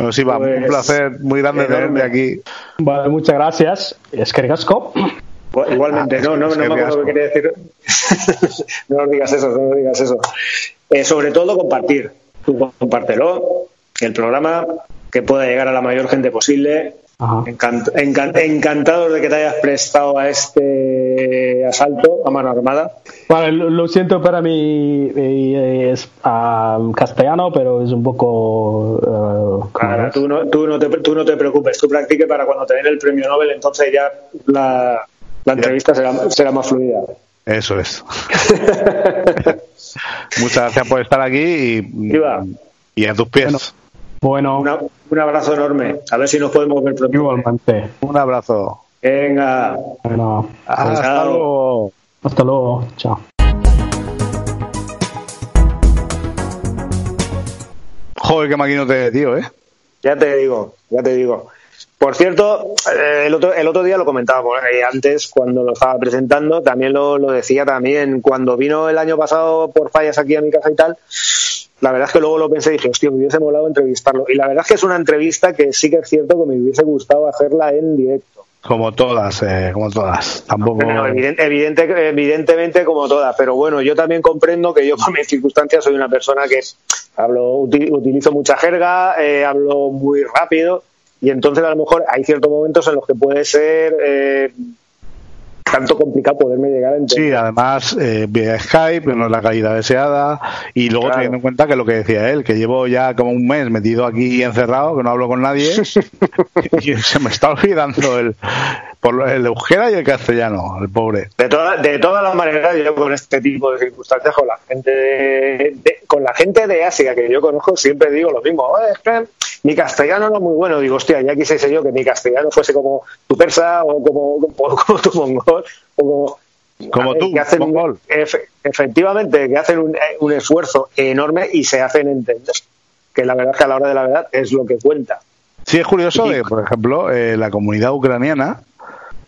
Bueno, sí, va, Pues, un placer muy grande tenerte aquí. vale, muchas gracias. Es que. Igual- igualmente, Ah, no, no, no que me acuerdo asco. qué quería decir. no nos digas eso, no nos digas eso. Eh, sobre todo compartir. Tú compártelo, el programa, que pueda llegar a la mayor gente posible. Encant- encan- encantados de que te hayas prestado a este asalto a mano armada. Lo, lo siento para mí, eh, es castellano, pero es un poco... eh, ¿cómo Ahora, es? tú, no, tú, no te, tú no te preocupes, tú practique para cuando te den el premio Nobel, entonces ya la, la entrevista será, será más fluida. Eso es. Muchas gracias por estar aquí y, y a tus pies. Bueno, Una- un abrazo enorme. A ver si nos podemos ver pronto. igualmente. Un abrazo. Venga. Bueno, Hasta Chao. luego. hasta luego. Chao. Joder, qué maquinote, tío, ¿eh? Ya te digo, ya te digo. Por cierto, eh, el otro, el otro día lo comentábamos eh, antes cuando lo estaba presentando, también lo, lo decía también cuando vino el año pasado por fallas aquí a mi casa y tal. La verdad es que luego lo pensé y dije, hostia, me hubiese molado entrevistarlo. Y la verdad es que es una entrevista que sí que es cierto que me hubiese gustado hacerla en directo. Como todas, eh, como todas. Tampoco. No, evidente, evidente, evidentemente como todas, pero bueno, yo también comprendo que yo por mis circunstancias soy una persona que hablo, utilizo mucha jerga, eh, hablo muy rápido y entonces a lo mejor hay ciertos momentos en los que puede ser eh, tanto complicado poderme llegar a entender. Sí, además eh, vía Skype, no es la calidad deseada, y luego teniendo en cuenta que lo que decía él, que llevo ya como un mes metido aquí encerrado, que no hablo con nadie, y se me está olvidando el, por el euskera y el castellano, el pobre. De, toda, de todas las maneras, yo con este tipo de circunstancias, con la gente de, con la gente de Asia que yo conozco, siempre digo lo mismo, es que mi castellano no es muy bueno. Digo, hostia, ya quisiese yo que mi castellano fuese como tu persa o como, como, tu mongol. O como, como tú, que hacen mongol. efectivamente, que hacen un, un, esfuerzo enorme y se hacen entender. Que la verdad es que a la hora de la verdad es lo que cuenta. Sí, es curioso que, por ejemplo, eh, la comunidad ucraniana,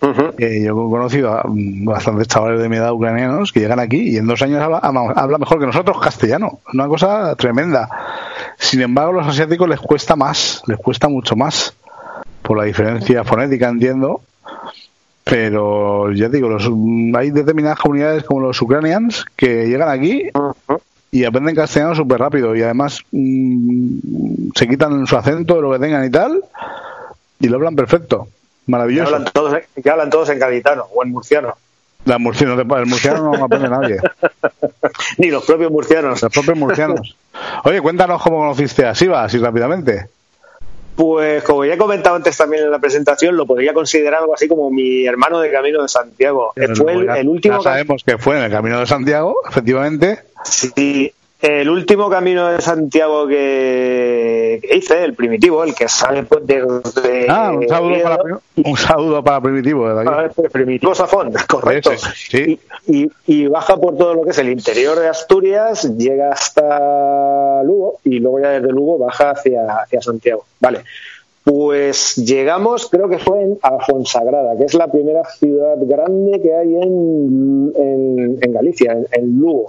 Uh -huh. eh, yo he conocido a bastantes chavales de mi edad ucranianos que llegan aquí y en dos años habla, habla, mejor que nosotros castellano. Una cosa tremenda. Sin embargo, a los asiáticos les cuesta más, les cuesta mucho más. Por la diferencia fonética, entiendo. Pero ya digo, los, hay determinadas comunidades como los ucranians que llegan aquí uh -huh. y aprenden castellano súper rápido y además mmm, se quitan su acento, lo que tengan y tal, y lo hablan perfecto. Maravilloso. Que hablan todos, que hablan todos en gaditano o en murciano. La murciano, el murciano no aprende nadie. Ni los propios murcianos. Los propios murcianos. Oye, cuéntanos cómo conociste a Siva, así rápidamente. Pues como ya he comentado antes también en la presentación, lo podría considerar algo así como mi hermano de Camino de Santiago. Pero fue el, ya, el último. Ya sabemos que fue en el Camino de Santiago, efectivamente. Sí, el último camino de Santiago que, hice, el primitivo, el que sale pues, desde. Ah, un saludo, para, un saludo para Primitivo. Desde aquí. Para primitivo Safón, correcto. Sí. Y, y, y, baja por todo lo que es el interior de Asturias, llega hasta Lugo y luego ya desde Lugo baja hacia, hacia Santiago. Vale. Pues llegamos, creo que fue en Afonsagrada, que es la primera ciudad grande que hay en, en, Galicia, en, Lugo.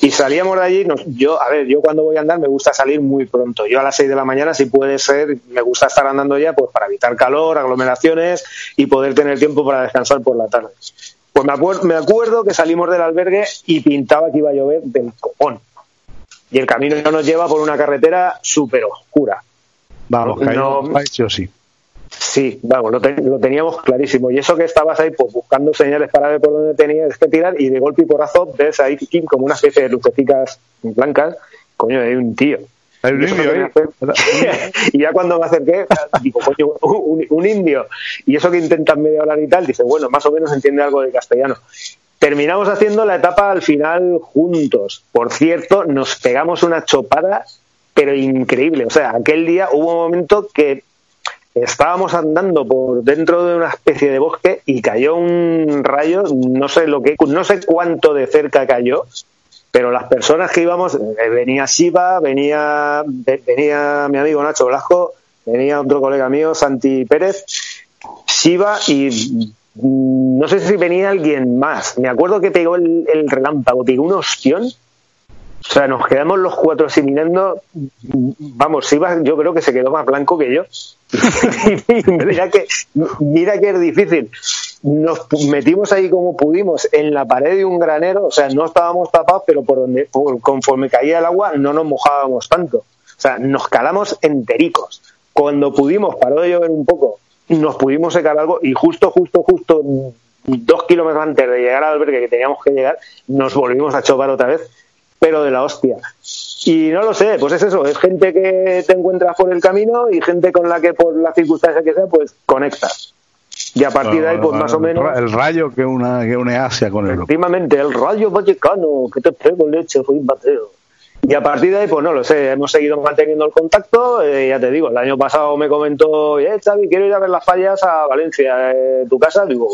Y salíamos de allí, yo, a ver, yo cuando voy a andar me gusta salir muy pronto. Yo a las 6 de la mañana, si puede ser, me gusta estar andando ya, pues para evitar calor, aglomeraciones y poder tener tiempo para descansar por la tarde. Pues me, acuerdo, me acuerdo que salimos del albergue y pintaba que iba a llover del copón. Y el camino nos lleva por una carretera súper oscura Vamos, no, no sí. Sí, vamos, lo, ten, lo, teníamos clarísimo. Y eso que estabas ahí pues, buscando señales para ver por dónde tenías que tirar y de golpe y porrazo ves ahí como una especie de lucecitas blancas. Coño, hay un tío. Hay un indio, ¿eh? y ya cuando me acerqué, digo, coño, un, un, indio. Y eso que intentan medio hablar y tal, dice, bueno, más o menos entiende algo de castellano. Terminamos haciendo la etapa al final juntos. Por cierto, nos pegamos una chopada pero increíble. O sea, aquel día hubo un momento que estábamos andando por dentro de una especie de bosque y cayó un rayo, no sé lo que, no sé cuánto de cerca cayó, pero las personas que íbamos, venía Shiva, venía, venía mi amigo Nacho Blasco, venía otro colega mío, Santi Pérez, Shiva y no sé si venía alguien más. Me acuerdo que pegó el, el relámpago, pegó un ostión o sea, nos quedamos los cuatro así mirando. Vamos, Siva yo creo que se quedó más blanco que yo. mira, que, mira que es difícil. Nos metimos ahí como pudimos en la pared de un granero, o sea, no estábamos tapados, pero por donde, por, conforme caía el agua no nos mojábamos tanto. O sea, nos calamos entericos. Cuando pudimos, paró de llover un poco, nos pudimos secar algo y justo, justo, justo dos kilómetros antes de llegar al albergue que teníamos que llegar, nos volvimos a chocar otra vez pero de la hostia. Y no lo sé, pues es eso, es gente que te encuentras por el camino y gente con la que por la circunstancia que sea, pues conectas. Y a partir de ahí, pues más o menos. El rayo que, una, que une Asia con el. Efectivamente, el rayo vallecano, que te pego leche, un bateo. Y a partir de ahí, pues no lo sé, hemos seguido manteniendo el contacto. Eh, ya te digo, el año pasado me comentó, eh, Xavi, quiero ir a ver las fallas a Valencia, eh, tu casa. Digo,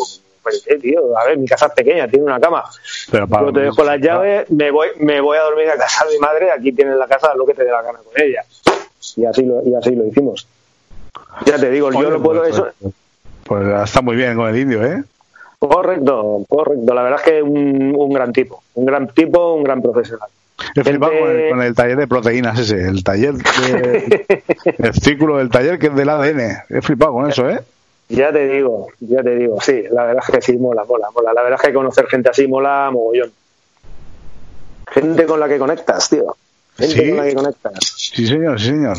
tío, a ver, mi casa es pequeña, tiene una cama. Pero para Yo te dejo las llaves, me voy, me voy a dormir a casa de mi madre, aquí tienes la casa, lo que te dé la gana con ella. Y así lo, y así lo hicimos. Ya te digo, yo lo puedo... Pues, eso... pues, pues, está muy bien con el indio, ¿eh? Correcto, correcto. La verdad es que un, un gran tipo, un gran tipo, un gran profesional. He flipado con, el, con el taller de proteínas ese, el taller, de, el círculo del taller que es del ADN. He flipado con eso, ¿eh? Ya te digo, ya te digo, sí, la verdad es que sí, mola, mola, mola. La verdad es que conocer gente así mola mogollón. Gente con la que conectas, tío. Gente Sí. con la que conectas. Sí, señor, sí, señor.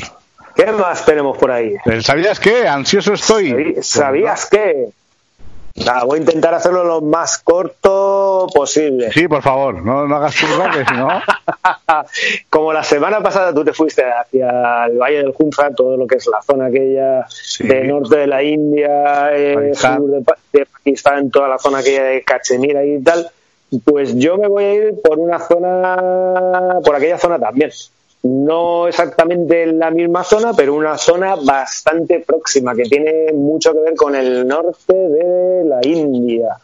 ¿Qué más tenemos por ahí? ¿Sabías qué? Ansioso estoy. ¿Sabí- ¿Sabías qué? Nada, voy a intentar hacerlo lo más corto posible. Sí, por favor, no, no hagas turra, que si no... Como la semana pasada tú te fuiste hacia el Valle del Junza, todo lo que es la zona aquella de norte de la India, eh, sur de Pakistán, toda la zona aquella de Cachemira y tal, pues yo me voy a ir por una zona, por aquella zona también. No exactamente en la misma zona, pero una zona bastante próxima, que tiene mucho que ver con el norte de la India.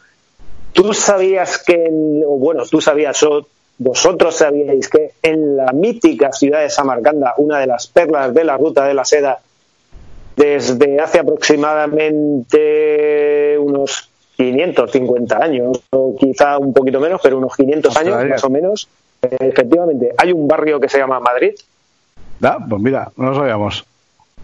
¿Tú sabías que, o bueno, tú sabías, o vosotros sabíais que en la mítica ciudad de Samarcanda, una de las perlas de la ruta de la seda, desde hace aproximadamente unos 550 años, o quizá un poquito menos, pero unos 500 años más o menos, efectivamente, hay un barrio que se llama Madrid. Ah, pues mira, no lo sabíamos.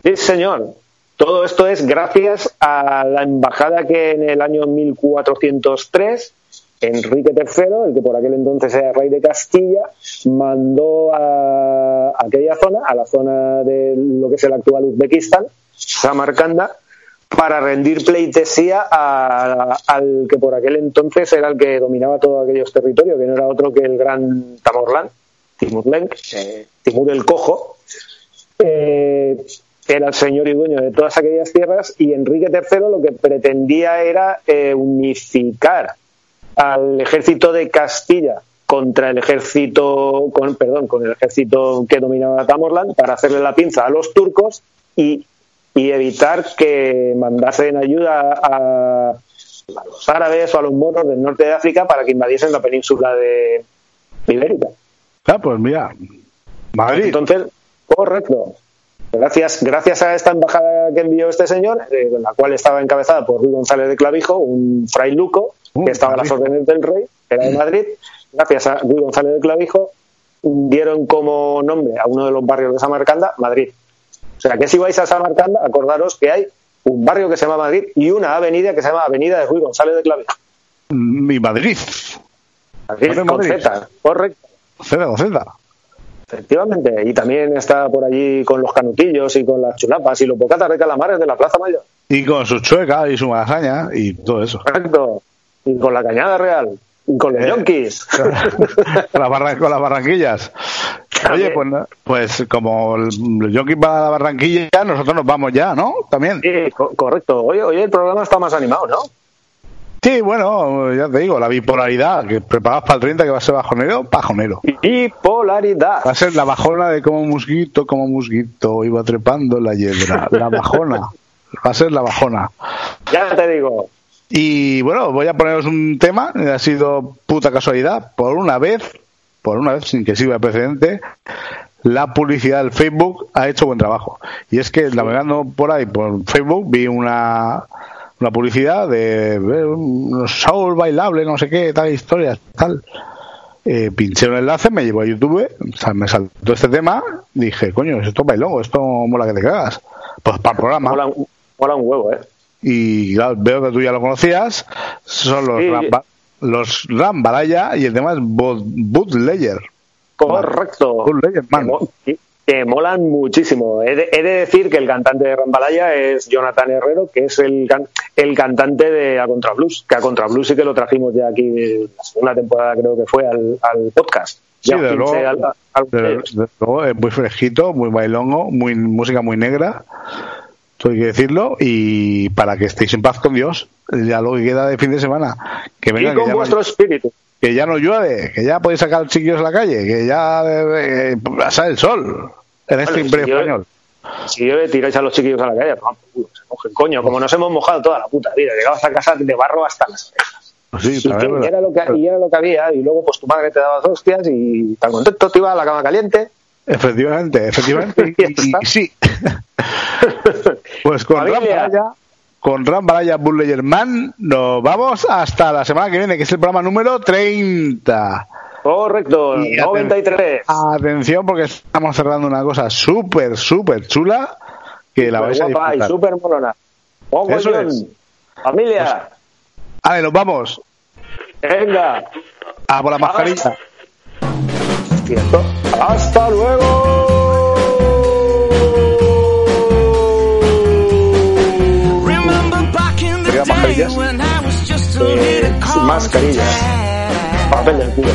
Sí, señor. Todo esto es gracias a la embajada que en el año 1403 Enrique III, el que por aquel entonces era rey de Castilla, mandó a aquella zona, a la zona de lo que es el actual Uzbekistán, Samarcanda, para rendir pleitesía a- al que por aquel entonces era el que dominaba todos aquellos territorios, que no era otro que el gran Tamorlán, Timurlenk, Timur el Cojo, eh, era el señor y dueño de todas aquellas tierras y Enrique III lo que pretendía era eh, unificar al ejército de Castilla contra el ejército con perdón con el ejército que dominaba Tamorlán para hacerle la pinza a los turcos y, y evitar que mandasen ayuda a, a los árabes o a los moros del norte de África para que invadiesen la península de Ibérica. Ah, pues mira, Madrid. Entonces, correcto. Gracias, gracias a esta embajada que envió este señor, eh, la cual estaba encabezada por Ruy González de Clavijo, un fray luco, Uh, que estaba a las órdenes del rey, era de Madrid. Gracias a Ruy González de Clavijo, dieron como nombre a uno de los barrios de Samarcanda Madrid. O sea, que si vais a Samarcanda, acordaros que hay un barrio que se llama Madrid y una avenida que se llama Avenida de Ruy González de Clavijo. Mi Madrid. Madrid Madrid, con Madrid. Z, correcto. Z Z. Efectivamente, y también está por allí con los canutillos y con las chulapas y los bocatas de calamares de la Plaza Mayor. Y con su chueca y su malasaña y todo eso. Correcto. Y con la Cañada Real. Y con los Eh. yonkis. con, las barra- con las barranquillas. Oye, pues, pues como el Yonkis va a la barranquilla, nosotros nos vamos ya, ¿no? También. Sí, co- correcto. Hoy, hoy el programa está más animado, ¿no? Sí, bueno, ya te digo, la bipolaridad, que preparados para el 30 que va a ser bajonero, bajonero. Bipolaridad. Va a ser la bajona de como musguito, como musguito, iba trepando la hiedra. La bajona. Va a ser la bajona. Ya te digo. Y bueno, voy a poneros un tema, ha sido puta casualidad, por una vez, por una vez, sin que sirva de precedente, la publicidad del Facebook ha hecho buen trabajo. Y es que navegando por ahí, por Facebook, vi una, una publicidad de un soul bailable, no sé qué, tal historia, tal. Eh, pinché un enlace, me llevó a YouTube, o sea, me saltó este tema, dije, coño, esto es bailongo, esto mola que te cagas. Pues para el programa Mola, un- mola un huevo, ¿eh? y claro, veo que tú ya lo conocías, son los, Sí. Ramba- los Rambalaya y el tema es Boot- Bootlegger. Correcto. Man. Que- molan muchísimo. He de, he de decir que el cantante de Rambalaya es Jonathan Herrero, que es el, can- el cantante de A Contra Blues, que A Contra Blues sí que lo trajimos ya aquí la segunda temporada, creo que fue, al, al podcast. Sí, desde luego, pinché al- al- desde- desde luego es muy fresquito, muy bailongo, muy música muy negra, todo hay que decirlo, y para que estéis en paz con Dios, ya lo que queda de fin de semana, que y venga, que con vuestro espíritu que ya no llueve, que ya podéis sacar los chiquillos a la calle, que ya eh, eh sale el sol en este bueno, imperio español. Si llueve, tiráis a los chiquillos a la calle, se cogen, coño, como nos hemos mojado toda la puta vida, llegabas a casa de barro hasta las cejas. Sí, y, y, era lo que, había, y luego pues tu madre te daba hostias y tan contento te iba a la cama caliente. Efectivamente, efectivamente. sí. pues con Rafa ya con Ram Baraya Burleyer Nos vamos hasta la semana que viene, que es el programa número 30. Correcto, y 93. Atención, porque estamos cerrando una cosa súper, súper chula que la vais a disfrutar. Guapa y súper molona. Eso es. Familia. Pues, nos vamos. Venga. A por la mascarilla. Hasta luego. era mascarillas. Eh, mascarillas. Papel del culo.